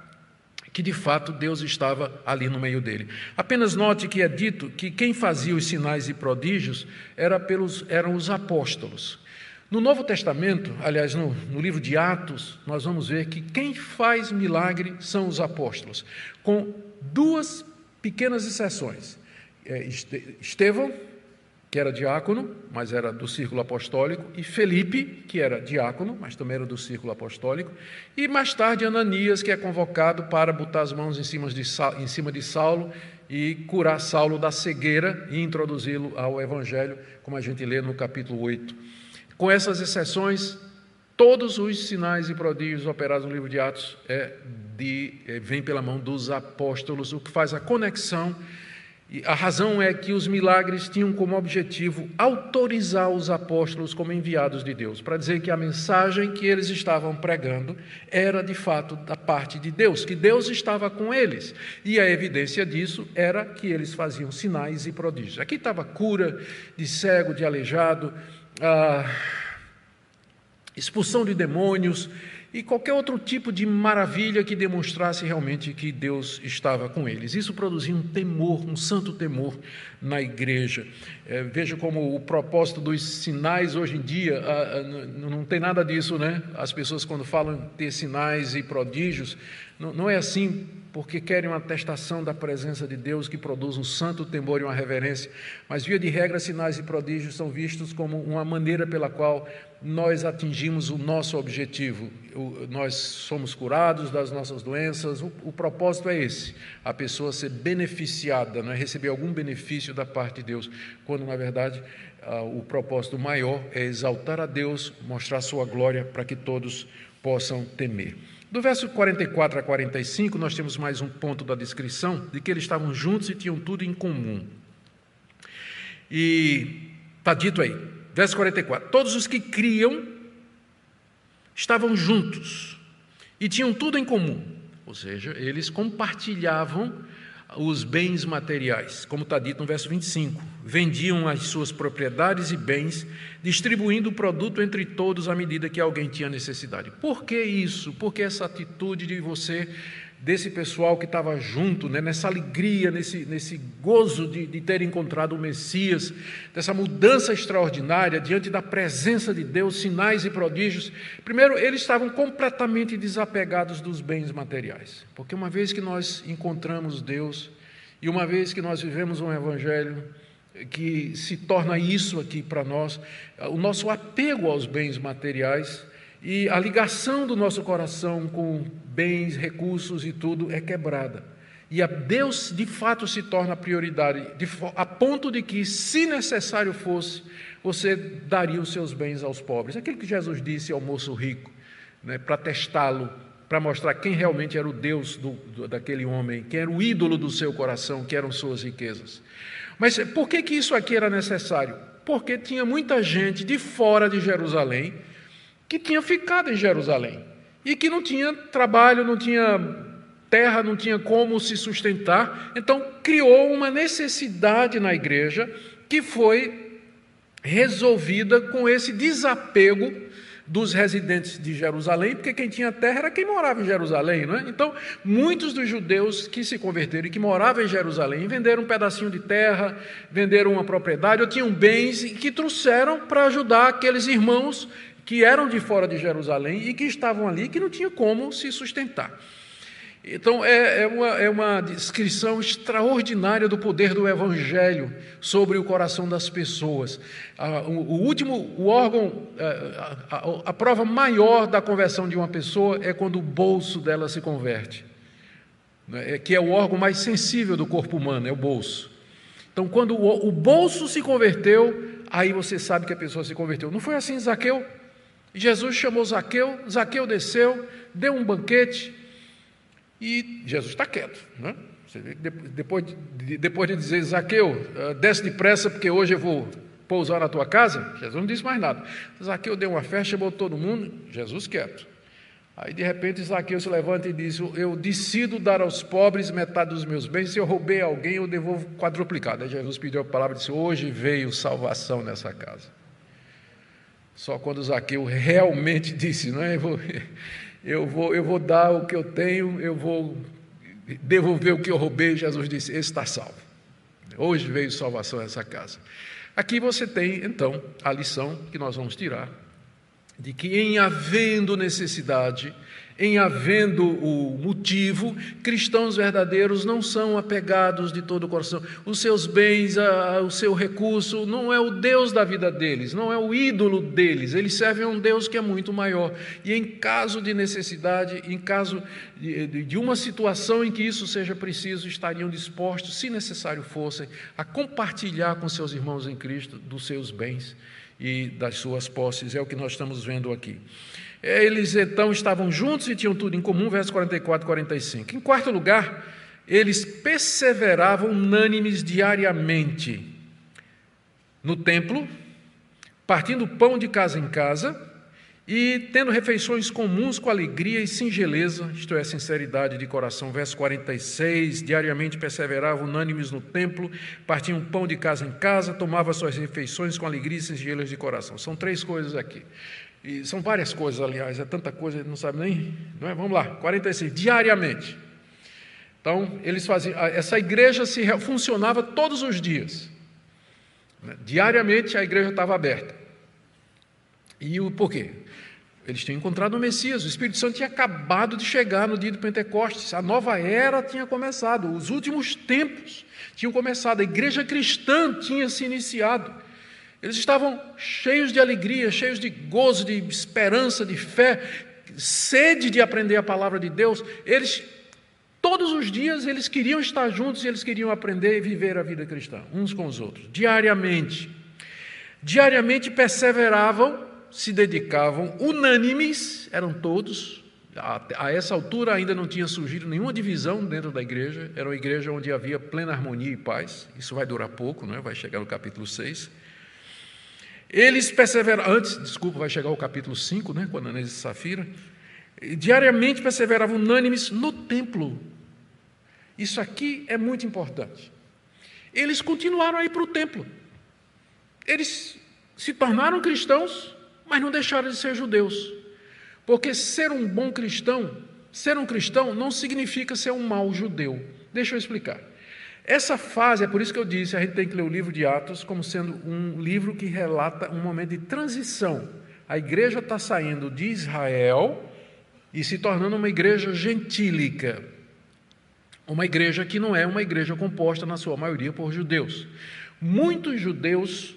que de fato Deus estava ali no meio dele. Apenas note que é dito que quem fazia os sinais e prodígios era pelos, eram os apóstolos. No Novo Testamento, aliás, no, no livro de Atos, nós vamos ver que quem faz milagre são os apóstolos, com duas pequenas exceções. É, Estevão, que era diácono, mas era do círculo apostólico, e Felipe, que era diácono, mas também era do círculo apostólico, e mais tarde Ananias, que é convocado para botar as mãos em cima de, em cima de Saulo e curar Saulo da cegueira e introduzi-lo ao Evangelho, como a gente lê no capítulo 8. Com essas exceções, todos os sinais e prodígios operados no livro de Atos é de, é, vem pela mão dos apóstolos, o que faz a conexão e a razão é que os milagres tinham como objetivo autorizar os apóstolos como enviados de Deus, para dizer que a mensagem que eles estavam pregando era de fato da parte de Deus, que Deus estava com eles. E a evidência disso era que eles faziam sinais e prodígios. Aqui estava cura de cego, de aleijado, expulsão de demônios, e qualquer outro tipo de maravilha que demonstrasse realmente que Deus estava com eles. Isso produzia um temor, um santo temor na igreja. É, veja como o propósito dos sinais hoje em dia ah, ah, não tem nada disso, né? As pessoas, quando falam ter sinais e prodígios, não, não é assim porque querem uma atestação da presença de Deus que produz um santo temor e uma reverência, mas, via de regra, sinais e prodígios são vistos como uma maneira pela qual nós atingimos o nosso objetivo. O, nós somos curados das nossas doenças, o, o, propósito é esse: a pessoa ser beneficiada, não é receber algum benefício da parte de Deus, quando, na verdade, ah, o propósito maior é exaltar a Deus, mostrar sua glória para que todos possam temer. Do verso 44 a 45, nós temos mais um ponto da descrição de que eles estavam juntos e tinham tudo em comum. E está dito aí, verso 44: Todos os que criam estavam juntos e tinham tudo em comum, ou seja, eles compartilhavam os bens materiais, como está dito no verso 25. Vendiam as suas propriedades e bens, distribuindo o produto entre todos à medida que alguém tinha necessidade. Por que isso? Por que essa atitude de você desse pessoal que estava junto, né, nessa alegria, nesse, nesse gozo de, de ter encontrado o Messias, dessa mudança extraordinária diante da presença de Deus, sinais e prodígios. Primeiro, eles estavam completamente desapegados dos bens materiais, porque uma vez que nós encontramos Deus e uma vez que nós vivemos um Evangelho que se torna isso aqui para nós, o nosso apego aos bens materiais e a ligação do nosso coração com bens, recursos e tudo é quebrada. E a Deus de fato se torna prioridade, de, a ponto de que, se necessário fosse, você daria os seus bens aos pobres. Aquilo que Jesus disse ao moço rico, né, para testá-lo, para mostrar quem realmente era o Deus do, do, daquele homem, quem era o ídolo do seu coração, que eram suas riquezas. Mas por que, que isso aqui era necessário? Porque tinha muita gente de fora de Jerusalém que tinha ficado em Jerusalém e que não tinha trabalho, não tinha terra, não tinha como se sustentar. Então, criou uma necessidade na igreja que foi resolvida com esse desapego dos residentes de Jerusalém, porque quem tinha terra era quem morava em Jerusalém, não é? Então, muitos dos judeus que se converteram e que moravam em Jerusalém venderam um pedacinho de terra, venderam uma propriedade ou tinham bens que trouxeram para ajudar aqueles irmãos que eram de fora de Jerusalém e que estavam ali, que não tinha como se sustentar. Então, é, é, uma, é uma descrição extraordinária do poder do Evangelho sobre o coração das pessoas. o, o, último, o órgão, a, a, a prova maior da conversão de uma pessoa é quando o bolso dela se converte, né? É, que é o órgão mais sensível do corpo humano, é o bolso. Então, quando o, o bolso se converteu, aí você sabe que a pessoa se converteu. Não foi assim, Zaqueu? Jesus chamou Zaqueu, Zaqueu desceu, deu um banquete e Jesus está quieto. Né? Depois de, depois de dizer, Zaqueu, ah, desce depressa porque hoje eu vou pousar na tua casa, Jesus não disse mais nada. Zaqueu deu uma festa, chamou todo mundo, Jesus quieto. Aí de repente Zaqueu se levanta e diz: Eu decido dar aos pobres metade dos meus bens, se eu roubei alguém, eu devolvo quadruplicado. Aí Jesus pediu a palavra e disse: Hoje veio salvação nessa casa. Só quando Zaqueu realmente disse, não é? Eu vou, eu vou, eu vou dar o que eu tenho, eu vou devolver o que eu roubei, Jesus disse: Esse está salvo. Hoje veio salvação a essa casa. Aqui você tem, então, a lição que nós vamos tirar, de que em havendo necessidade, em havendo o motivo, cristãos verdadeiros não são apegados de todo o coração. Os seus bens, o seu recurso, não é o Deus da vida deles, não é o ídolo deles. Eles servem a um Deus que é muito maior. E em caso de necessidade, em caso de, de uma situação em que isso seja preciso, estariam dispostos, se necessário fossem, a compartilhar com seus irmãos em Cristo dos seus bens e das suas posses. É o que nós estamos vendo aqui. Eles então estavam juntos e tinham tudo em comum, versos 44 e 45. Em quarto lugar, eles perseveravam unânimes diariamente no templo, partindo pão de casa em casa e tendo refeições comuns com alegria e singeleza, isto é, sinceridade de coração. Verso 46: diariamente perseveravam unânimes no templo, partiam pão de casa em casa, tomavam suas refeições com alegria e singeleza de coração. São três coisas aqui. E são várias coisas, aliás, é tanta coisa, não sabe nem. Não é? Vamos lá, 46, diariamente. Então, eles faziam. Essa igreja se funcionava todos os dias. Né? Diariamente a igreja estava aberta. E o porquê? Eles tinham encontrado o Messias, o Espírito Santo tinha acabado de chegar no dia do Pentecostes, a nova era tinha começado, os últimos tempos tinham começado, a igreja cristã tinha se iniciado. Eles estavam cheios de alegria, cheios de gozo, de esperança, de fé, sede de aprender a palavra de Deus. Eles todos os dias eles queriam estar juntos e eles queriam aprender e viver a vida cristã, uns com os outros, diariamente. Diariamente perseveravam, se dedicavam, unânimes, eram todos, A, essa altura ainda não tinha surgido nenhuma divisão dentro da igreja, era uma igreja onde havia plena harmonia e paz. Isso vai durar pouco, não é? vai chegar no capítulo 6. Eles perseveraram, antes, desculpa, vai chegar o capítulo 5, né, com Ananias e Safira. Diariamente perseveravam unânimes no templo. Isso aqui é muito importante. Eles continuaram a ir para o templo. Eles se tornaram cristãos, mas não deixaram de ser judeus. Porque ser um bom cristão, ser um cristão não significa ser um mau judeu. Deixa eu explicar. Essa fase, é por isso que eu disse, a gente tem que ler o livro de Atos como sendo um livro que relata um momento de transição. A igreja está saindo de Israel e se tornando uma igreja gentílica. Uma igreja que não é uma igreja composta, na sua maioria, por judeus. Muitos judeus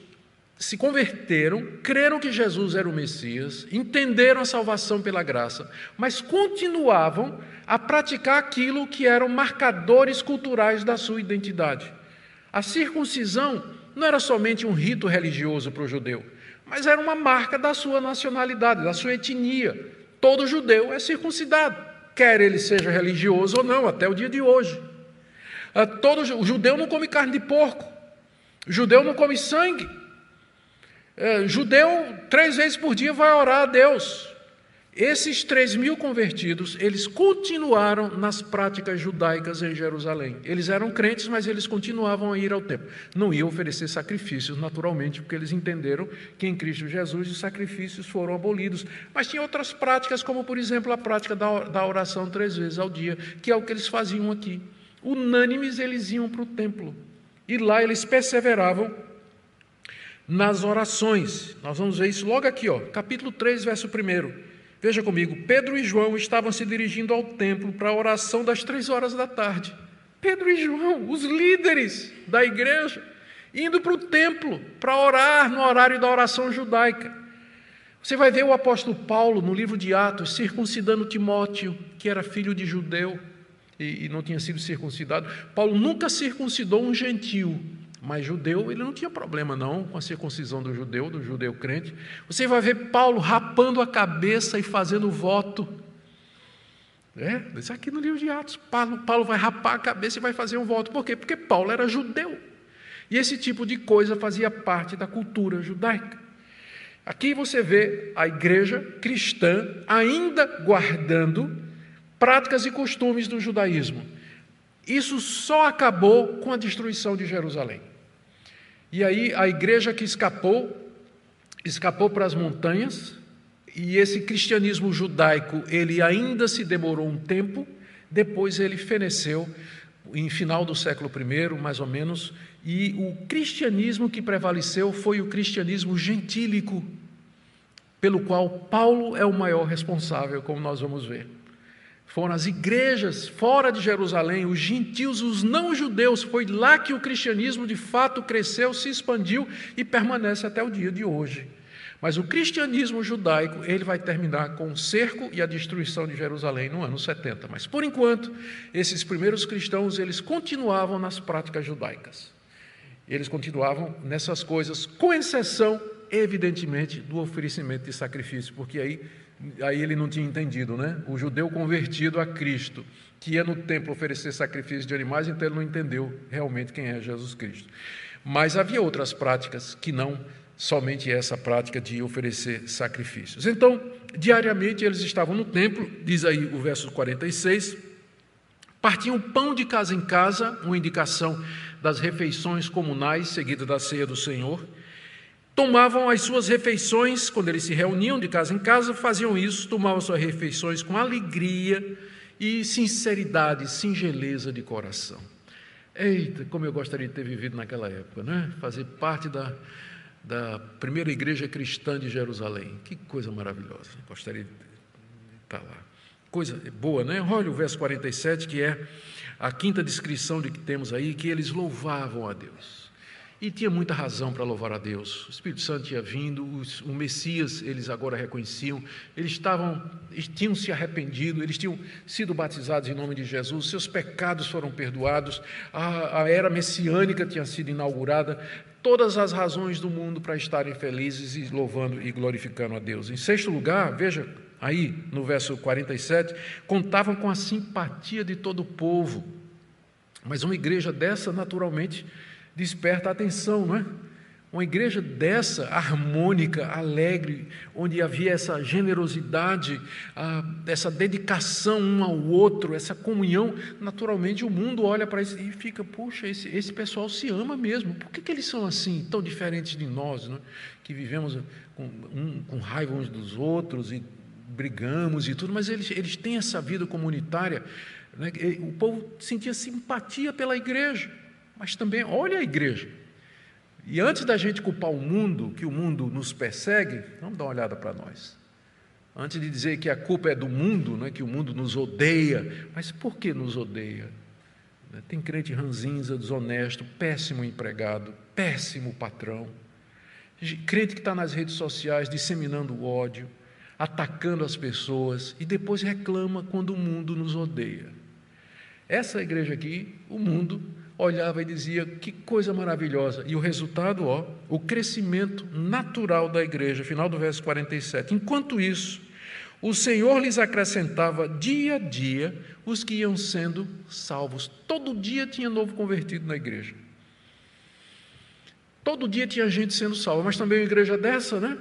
se converteram, creram que Jesus era o Messias, entenderam a salvação pela graça, mas continuavam a praticar aquilo que eram marcadores culturais da sua identidade. A circuncisão não era somente um rito religioso para o judeu, mas era uma marca da sua nacionalidade, da sua etnia. Todo judeu é circuncidado, quer ele seja religioso ou não, até o dia de hoje. Ah, todo o judeu não come carne de porco, o judeu não come sangue. É, judeu, três vezes por dia, vai orar a Deus. Esses três mil convertidos, eles continuaram nas práticas judaicas em Jerusalém. Eles eram crentes, mas eles continuavam a ir ao templo. Não iam oferecer sacrifícios, naturalmente, porque eles entenderam que em Cristo Jesus os sacrifícios foram abolidos. Mas tinha outras práticas, como, por exemplo, a prática da oração três vezes ao dia, que é o que eles faziam aqui. Unânimes, eles iam para o templo. E lá eles perseveravam nas orações. Nós vamos ver isso logo aqui, ó, capítulo 3, verso 1. Veja comigo, Pedro e João estavam se dirigindo ao templo para a oração das três horas da tarde. Pedro e João, os líderes da igreja, indo para o templo para orar no horário da oração judaica. Você vai ver o apóstolo Paulo no livro de Atos circuncidando Timóteo, que era filho de judeu e, e não tinha sido circuncidado. Paulo nunca circuncidou um gentil, mas judeu, ele não tinha problema não com a circuncisão do judeu, do judeu crente. Você vai ver Paulo rapando a cabeça e fazendo voto. É, isso aqui no livro de Atos. Paulo, Paulo vai rapar a cabeça e vai fazer um voto. Por quê? Porque Paulo era judeu. E esse tipo de coisa fazia parte da cultura judaica. Aqui você vê a igreja cristã ainda guardando práticas e costumes do judaísmo. Isso só acabou com a destruição de Jerusalém. E aí a igreja que escapou, escapou para as montanhas, e esse cristianismo judaico, ele ainda se demorou um tempo, depois ele feneceu em final do século I, mais ou menos, e o cristianismo que prevaleceu foi o cristianismo gentílico, pelo qual Paulo é o maior responsável, como nós vamos ver foram as igrejas fora de Jerusalém, os gentios, os não-judeus. Foi lá que o cristianismo de fato cresceu, se expandiu e permanece até o dia de hoje. Mas o cristianismo judaico, ele vai terminar com o cerco e a destruição de Jerusalém no ano 70. Mas por enquanto, esses primeiros cristãos, eles continuavam nas práticas judaicas. Eles continuavam nessas coisas, com exceção, evidentemente, do oferecimento de sacrifício, porque aí aí ele não tinha entendido, né? O judeu convertido a Cristo, que ia no templo oferecer sacrifícios de animais, então ele não entendeu realmente quem é Jesus Cristo. Mas havia outras práticas que não somente essa prática de oferecer sacrifícios. Então, diariamente eles estavam no templo, diz aí o verso 46, partiam pão de casa em casa, uma indicação das refeições comunais seguida da ceia do Senhor tomavam as suas refeições, quando eles se reuniam de casa em casa, faziam isso, tomavam suas refeições com alegria e sinceridade, singeleza de coração. Eita, como eu gostaria de ter vivido naquela época, né? Fazer parte da, da primeira igreja cristã de Jerusalém. Que coisa maravilhosa. Gostaria de estar lá. Coisa boa, né? Olha o verso 47, que é a quinta descrição de que temos aí, que eles louvavam a Deus. E tinha muita razão para louvar a Deus. O Espírito Santo tinha vindo, os, o Messias eles agora reconheciam, eles estavam, eles tinham se arrependido, eles tinham sido batizados em nome de Jesus, seus pecados foram perdoados, a, a era messiânica tinha sido inaugurada, todas as razões do mundo para estarem felizes e louvando e glorificando a Deus. Em sexto lugar, veja aí no verso 47, contavam com a simpatia de todo o povo. Mas uma igreja dessa, naturalmente, desperta a atenção, não é? Uma igreja dessa, harmônica, alegre, onde havia essa generosidade, essa dedicação um ao outro, essa comunhão, naturalmente o mundo olha para isso e fica: puxa, esse, esse pessoal se ama mesmo, por que, que eles são assim, tão diferentes de nós, não? que vivemos com, um, com raiva uns dos outros e brigamos e tudo, mas eles, eles têm essa vida comunitária. Né? O povo sentia simpatia pela igreja, mas também, olha a igreja e antes da gente culpar o mundo, que o mundo nos persegue, vamos dar uma olhada para nós. Antes de dizer que a culpa é do mundo, né, que o mundo nos odeia, mas por que nos odeia? Né, tem crente ranzinza, desonesto, péssimo empregado, péssimo patrão, crente que está nas redes sociais disseminando ódio, atacando as pessoas e depois reclama quando o mundo nos odeia. Essa igreja aqui, o mundo olhava e dizia: que coisa maravilhosa. E o resultado, ó, o crescimento natural da igreja, final do verso 47. Enquanto isso, o Senhor lhes acrescentava dia a dia os que iam sendo salvos. Todo dia tinha novo convertido na igreja. Todo dia tinha gente sendo salva, mas também uma igreja dessa, né?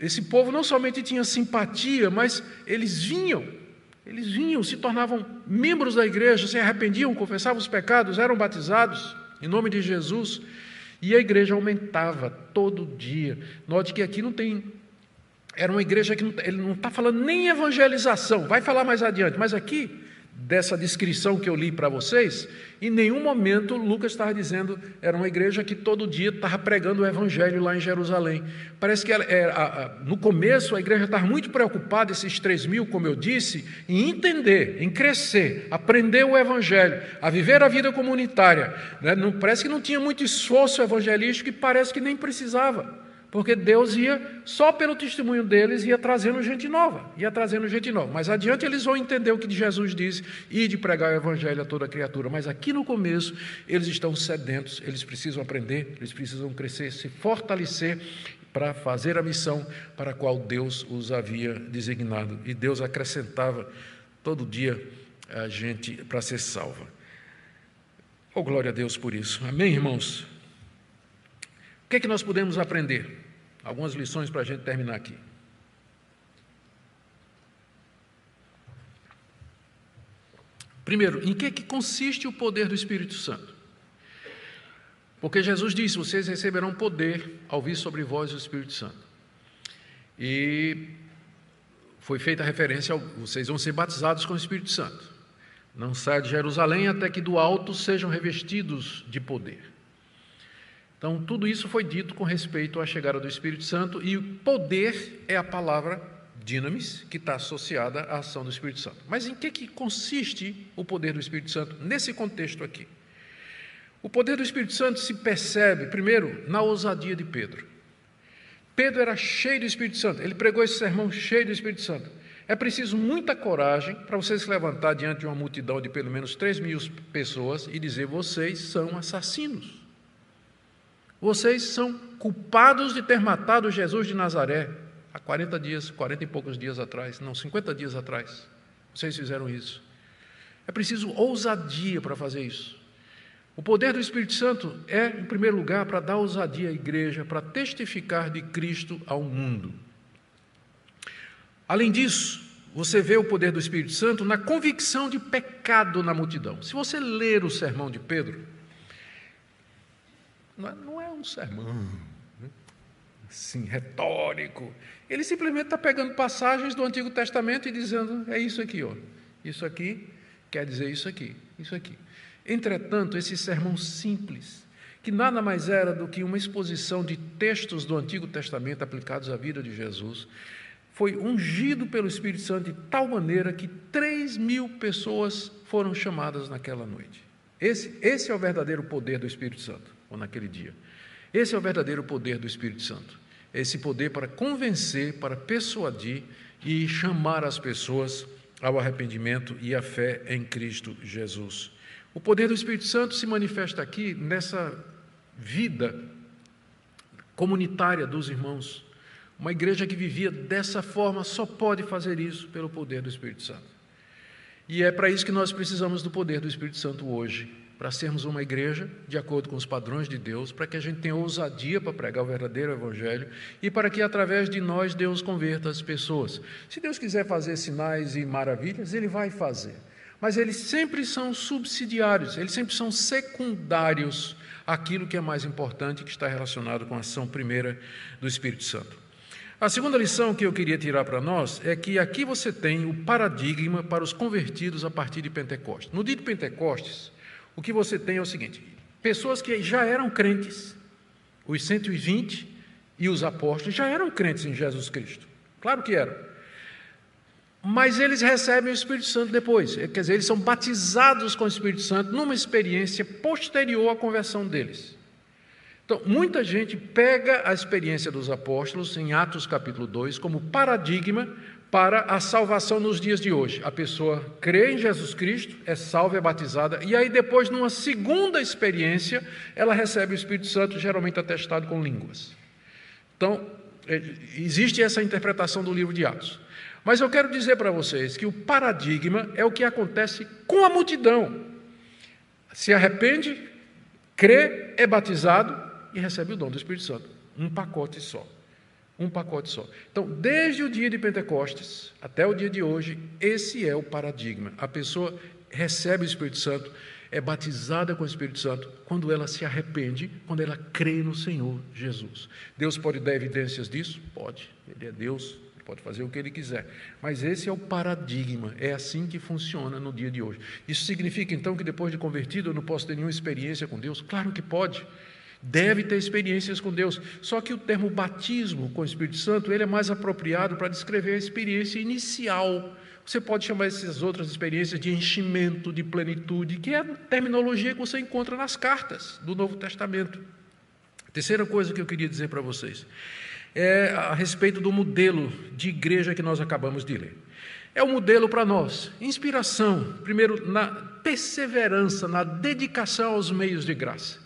Esse povo não somente tinha simpatia, mas eles vinham eles vinham, se tornavam membros da igreja, se arrependiam, confessavam os pecados, eram batizados em nome de Jesus, e a igreja aumentava todo dia. Note que aqui não tem. Era uma igreja que não, ele não está falando nem evangelização, vai falar mais adiante, mas aqui dessa descrição que eu li para vocês, em nenhum momento Lucas estava dizendo era uma igreja que todo dia estava pregando o evangelho lá em Jerusalém. Parece que ela, é, no começo a igreja estava muito preocupada, esses três mil, como eu disse, em entender, em crescer, aprender o evangelho, a viver a vida comunitária. Né? Não, parece que não tinha muito esforço evangelístico e parece que nem precisava. Porque Deus ia, só pelo testemunho deles, ia trazendo gente nova, ia trazendo gente nova. Mas adiante eles vão entender o que Jesus disse e de pregar o evangelho a toda criatura. Mas aqui no começo, eles estão sedentos, eles precisam aprender, eles precisam crescer, se fortalecer para fazer a missão para a qual Deus os havia designado. E Deus acrescentava todo dia a gente para ser salva. Oh, glória a Deus por isso. Amém, irmãos? O que é que nós podemos aprender? Algumas lições para a gente terminar aqui. Primeiro, em que, que consiste o poder do Espírito Santo? Porque Jesus disse: Vocês receberão poder ao vir sobre vós o Espírito Santo. E foi feita a referência ao, vocês vão ser batizados com o Espírito Santo. Não saia de Jerusalém até que do alto sejam revestidos de poder. Então, tudo isso foi dito com respeito à chegada do Espírito Santo e poder é a palavra dinamis, que está associada à ação do Espírito Santo. Mas em que, que consiste o poder do Espírito Santo nesse contexto aqui? O poder do Espírito Santo se percebe, primeiro, na ousadia de Pedro. Pedro era cheio do Espírito Santo, ele pregou esse sermão cheio do Espírito Santo. É preciso muita coragem para você se levantar diante de uma multidão de pelo menos 3 mil pessoas e dizer: vocês são assassinos. Vocês são culpados de ter matado Jesus de Nazaré há 40 dias, 40 e poucos dias atrás, não, 50 dias atrás. Vocês fizeram isso. É preciso ousadia para fazer isso. O poder do Espírito Santo é, em primeiro lugar, para dar ousadia à igreja, para testificar de Cristo ao mundo. Além disso, você vê o poder do Espírito Santo na convicção de pecado na multidão. Se você ler o sermão de Pedro, não é um sermão assim, retórico. Ele simplesmente está pegando passagens do Antigo Testamento e dizendo: é isso aqui, ó. Isso aqui quer dizer isso aqui, isso aqui. Entretanto, esse sermão simples, que nada mais era do que uma exposição de textos do Antigo Testamento aplicados à vida de Jesus, foi ungido pelo Espírito Santo de tal maneira que 3 mil pessoas foram chamadas naquela noite. Esse, esse é o verdadeiro poder do Espírito Santo ou naquele dia. Esse é o verdadeiro poder do Espírito Santo. Esse poder para convencer, para persuadir e chamar as pessoas ao arrependimento e à fé em Cristo Jesus. O poder do Espírito Santo se manifesta aqui nessa vida comunitária dos irmãos, Uma igreja que vivia dessa forma só pode fazer isso pelo poder do Espírito Santo. E é para isso que nós precisamos do poder do Espírito Santo hoje, para sermos uma igreja de acordo com os padrões de Deus, para que a gente tenha ousadia para pregar o verdadeiro Evangelho e para que através de nós Deus converta as pessoas. Se Deus quiser fazer sinais e maravilhas, Ele vai fazer. Mas eles sempre são subsidiários, eles sempre são secundários àquilo que é mais importante, que está relacionado com a ação primeira do Espírito Santo. A segunda lição que eu queria tirar para nós é que aqui você tem o paradigma para os convertidos a partir de Pentecostes. No dia de Pentecostes, o que você tem é o seguinte: pessoas que já eram crentes, os 120 e os apóstolos já eram crentes em Jesus Cristo. Claro que eram. Mas eles recebem o Espírito Santo depois, quer dizer, eles são batizados com o Espírito Santo numa experiência posterior à conversão deles. Então, muita gente pega a experiência dos apóstolos em Atos capítulo 2 como paradigma para a salvação nos dias de hoje. A pessoa crê em Jesus Cristo, é salva, é batizada, e aí depois, numa segunda experiência, ela recebe o Espírito Santo, geralmente atestado com línguas. Então, é, existe essa interpretação do livro de Atos. Mas eu quero dizer para vocês que o paradigma é o que acontece com a multidão. Se arrepende, crê, é batizado e recebe o dom do Espírito Santo. Um pacote só. Um pacote só. Então, desde o dia de Pentecostes até o dia de hoje, esse é o paradigma. A pessoa recebe o Espírito Santo, é batizada com o Espírito Santo quando ela se arrepende, quando ela crê no Senhor Jesus. Deus pode dar evidências disso? Pode. Ele é Deus, pode fazer o que ele quiser. Mas esse é o paradigma, é assim que funciona no dia de hoje. Isso significa então que depois de convertido eu não posso ter nenhuma experiência com Deus? Claro que pode deve ter experiências com Deus. Só que o termo batismo com o Espírito Santo, ele é mais apropriado para descrever a experiência inicial. Você pode chamar essas outras experiências de enchimento, de plenitude, que é a terminologia que você encontra nas cartas do Novo Testamento. Terceira coisa que eu queria dizer para vocês é a respeito do modelo de igreja que nós acabamos de ler. É o um modelo para nós, inspiração, primeiro na perseverança, na dedicação aos meios de graça.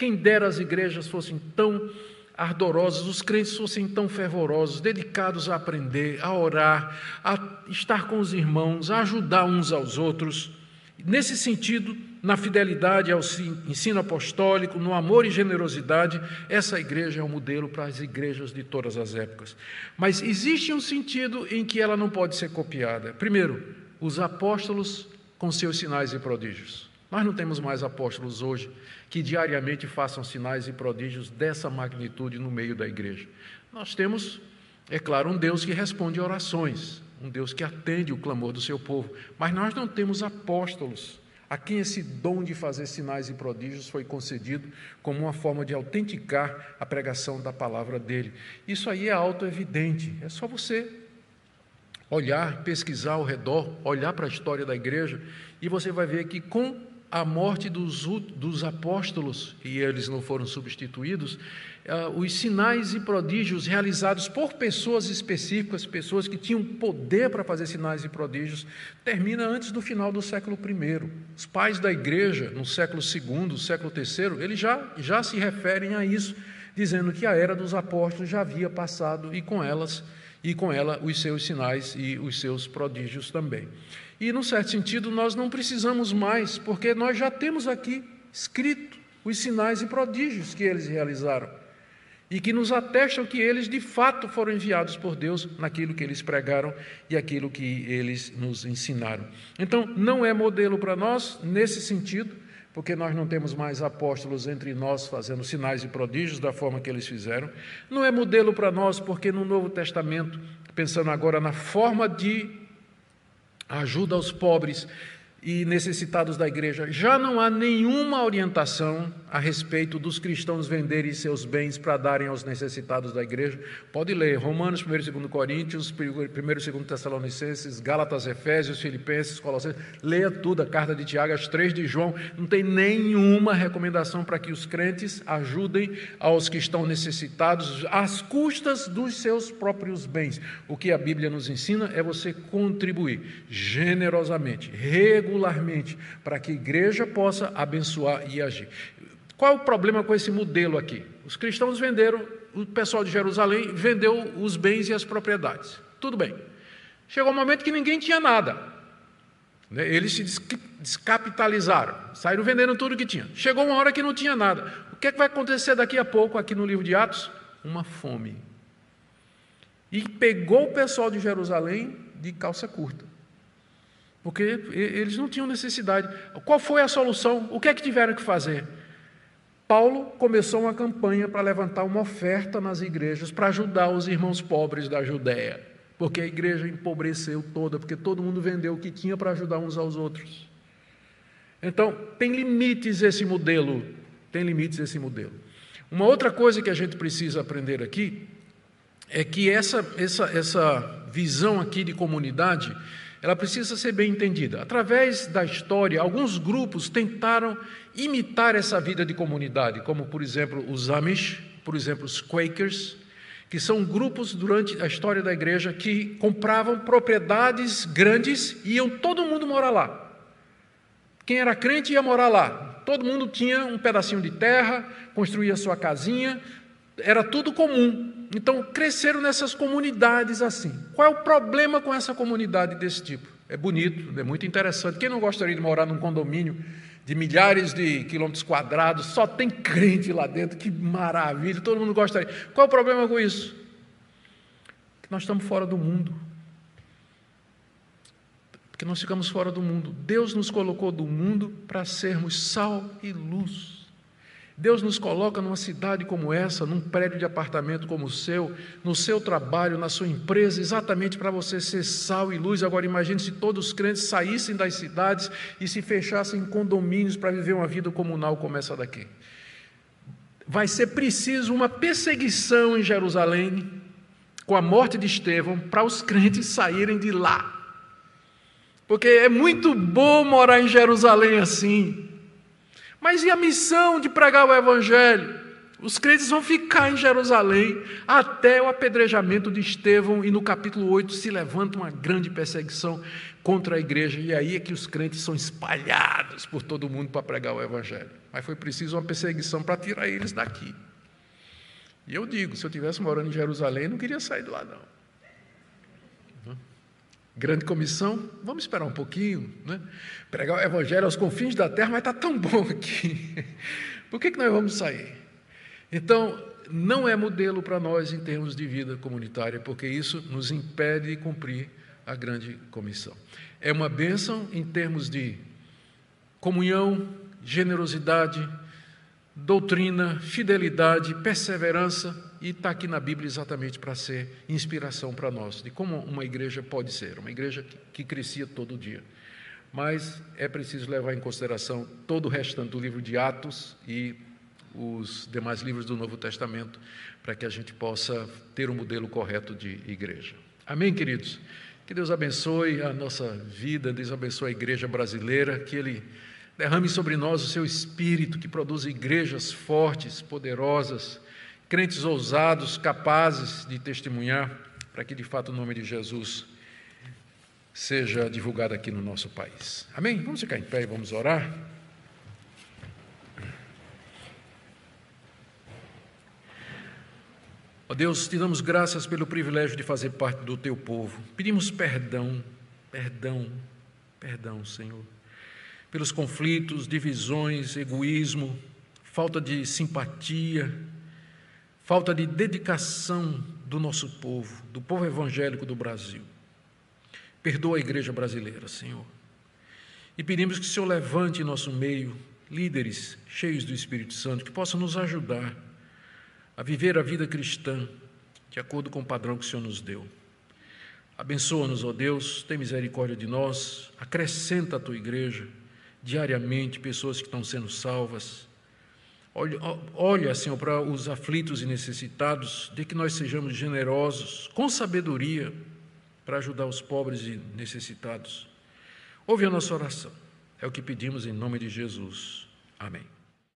Quem dera as igrejas fossem tão ardorosas, os crentes fossem tão fervorosos, dedicados a aprender, a orar, a estar com os irmãos, a ajudar uns aos outros. Nesse sentido, na fidelidade ao ensino apostólico, no amor e generosidade, essa igreja é um modelo para as igrejas de todas as épocas. Mas existe um sentido em que ela não pode ser copiada. Primeiro, os apóstolos com seus sinais e prodígios. Nós não temos mais apóstolos hoje que diariamente façam sinais e prodígios dessa magnitude no meio da igreja. Nós temos, é claro, um Deus que responde orações, um Deus que atende o clamor do seu povo, mas nós não temos apóstolos a quem esse dom de fazer sinais e prodígios foi concedido como uma forma de autenticar a pregação da palavra dele. Isso aí é auto-evidente, é só você olhar, pesquisar ao redor, olhar para a história da igreja e você vai ver que com a morte dos, dos apóstolos, e eles não foram substituídos, uh, os sinais e prodígios realizados por pessoas específicas, pessoas que tinham poder para fazer sinais e prodígios, termina antes do final do século I. Os pais da igreja, no século II, século III, eles já, já se referem a isso, dizendo que a era dos apóstolos já havia passado e com elas e com ela os seus sinais e os seus prodígios também. E, num certo sentido, nós não precisamos mais, porque nós já temos aqui escrito os sinais e prodígios que eles realizaram e que nos atestam que eles de fato foram enviados por Deus naquilo que eles pregaram e aquilo que eles nos ensinaram. Então, não é modelo para nós nesse sentido, porque nós não temos mais apóstolos entre nós fazendo sinais e prodígios da forma que eles fizeram. Não é modelo para nós, porque no Novo Testamento, pensando agora na forma de ajuda aos pobres e necessitados da igreja, já não há nenhuma orientação a respeito dos cristãos venderem seus bens para darem aos necessitados da igreja. Pode ler Romanos 1 e 2 Coríntios, 1 e 2 Tessalonicenses, Gálatas, Efésios, Filipenses, Colossenses. Leia tudo, a carta de Tiago, as três de João. Não tem nenhuma recomendação para que os crentes ajudem aos que estão necessitados às custas dos seus próprios bens. O que a Bíblia nos ensina é você contribuir generosamente, regularmente para que a igreja possa abençoar e agir. Qual é o problema com esse modelo aqui? Os cristãos venderam o pessoal de Jerusalém vendeu os bens e as propriedades. Tudo bem. Chegou um momento que ninguém tinha nada. Né? Eles se descapitalizaram, saíram vendendo tudo que tinha. Chegou uma hora que não tinha nada. O que, é que vai acontecer daqui a pouco aqui no livro de Atos? Uma fome. E pegou o pessoal de Jerusalém de calça curta. Porque eles não tinham necessidade. Qual foi a solução? O que é que tiveram que fazer? Paulo começou uma campanha para levantar uma oferta nas igrejas para ajudar os irmãos pobres da Judéia, porque a igreja empobreceu toda, porque todo mundo vendeu o que tinha para ajudar uns aos outros. Então, tem limites esse modelo, tem limites esse modelo. Uma outra coisa que a gente precisa aprender aqui é que essa, essa, essa visão aqui de comunidade, ela precisa ser bem entendida. Através da história, alguns grupos tentaram imitar essa vida de comunidade, como, por exemplo, os Amish, por exemplo, os Quakers, que são grupos durante a história da igreja que compravam propriedades grandes e iam todo mundo morar lá. Quem era crente ia morar lá. Todo mundo tinha um pedacinho de terra, construía sua casinha, era tudo comum. Então, cresceram nessas comunidades assim. Qual é o problema com essa comunidade desse tipo? É bonito, é muito interessante. Quem não gostaria de morar num condomínio de milhares de quilômetros quadrados, só tem crente lá dentro, que maravilha, todo mundo gostaria. Qual é o problema com isso? Que nós estamos fora do mundo. Porque nós ficamos fora do mundo. Deus nos colocou do mundo para sermos sal e luz. Deus nos coloca numa cidade como essa, num prédio de apartamento como o seu, no seu trabalho, na sua empresa, exatamente para você ser sal e luz. Agora imagine se todos os crentes saíssem das cidades e se fechassem em condomínios para viver uma vida comunal como essa daqui. Vai ser preciso uma perseguição em Jerusalém, com a morte de Estevão, para os crentes saírem de lá. Porque é muito bom morar em Jerusalém assim. Mas e a missão de pregar o Evangelho? Os crentes vão ficar em Jerusalém até o apedrejamento de Estevão, e no capítulo 8 se levanta uma grande perseguição contra a igreja, e aí é que os crentes são espalhados por todo mundo para pregar o Evangelho. Mas foi preciso uma perseguição para tirar eles daqui. E eu digo: se eu tivesse morando em Jerusalém, não queria sair de lá, não. Grande comissão, vamos esperar um pouquinho, né? pregar o evangelho aos confins da terra, mas está tão bom aqui. Por que, que nós vamos sair? Então, não é modelo para nós em termos de vida comunitária, porque isso nos impede de cumprir a grande comissão. É uma bênção em termos de comunhão, generosidade, doutrina, fidelidade, perseverança, e está aqui na Bíblia exatamente para ser inspiração para nós, de como uma igreja pode ser, uma igreja que, crescia todo dia. Mas é preciso levar em consideração todo o restante do livro de Atos e os demais livros do Novo Testamento, para que a gente possa ter um modelo correto de igreja. Amém, queridos? Que Deus abençoe a nossa vida, Deus abençoe a igreja brasileira, que Ele derrame sobre nós o seu espírito, que produza igrejas fortes, poderosas, crentes ousados, capazes de testemunhar, para que de fato o nome de Jesus seja divulgado aqui no nosso país. Amém? Vamos ficar em pé e vamos orar. Ó Deus, te damos graças pelo privilégio de fazer parte do teu povo. Pedimos perdão, perdão, perdão, Senhor, pelos conflitos, divisões, egoísmo, falta de simpatia, falta de dedicação do nosso povo, do povo evangélico do Brasil. Perdoa a igreja brasileira, Senhor. E pedimos que o Senhor levante em nosso meio líderes cheios do Espírito Santo que possam nos ajudar a viver a vida cristã de acordo com o padrão que o Senhor nos deu. Abençoa-nos, ó Deus, tem misericórdia de nós, acrescenta a tua igreja diariamente pessoas que estão sendo salvas Olha, olha, Senhor, para os aflitos e necessitados, de que nós sejamos generosos, com sabedoria, para ajudar os pobres e necessitados. Ouve a nossa oração. É o que pedimos em nome de Jesus. Amém.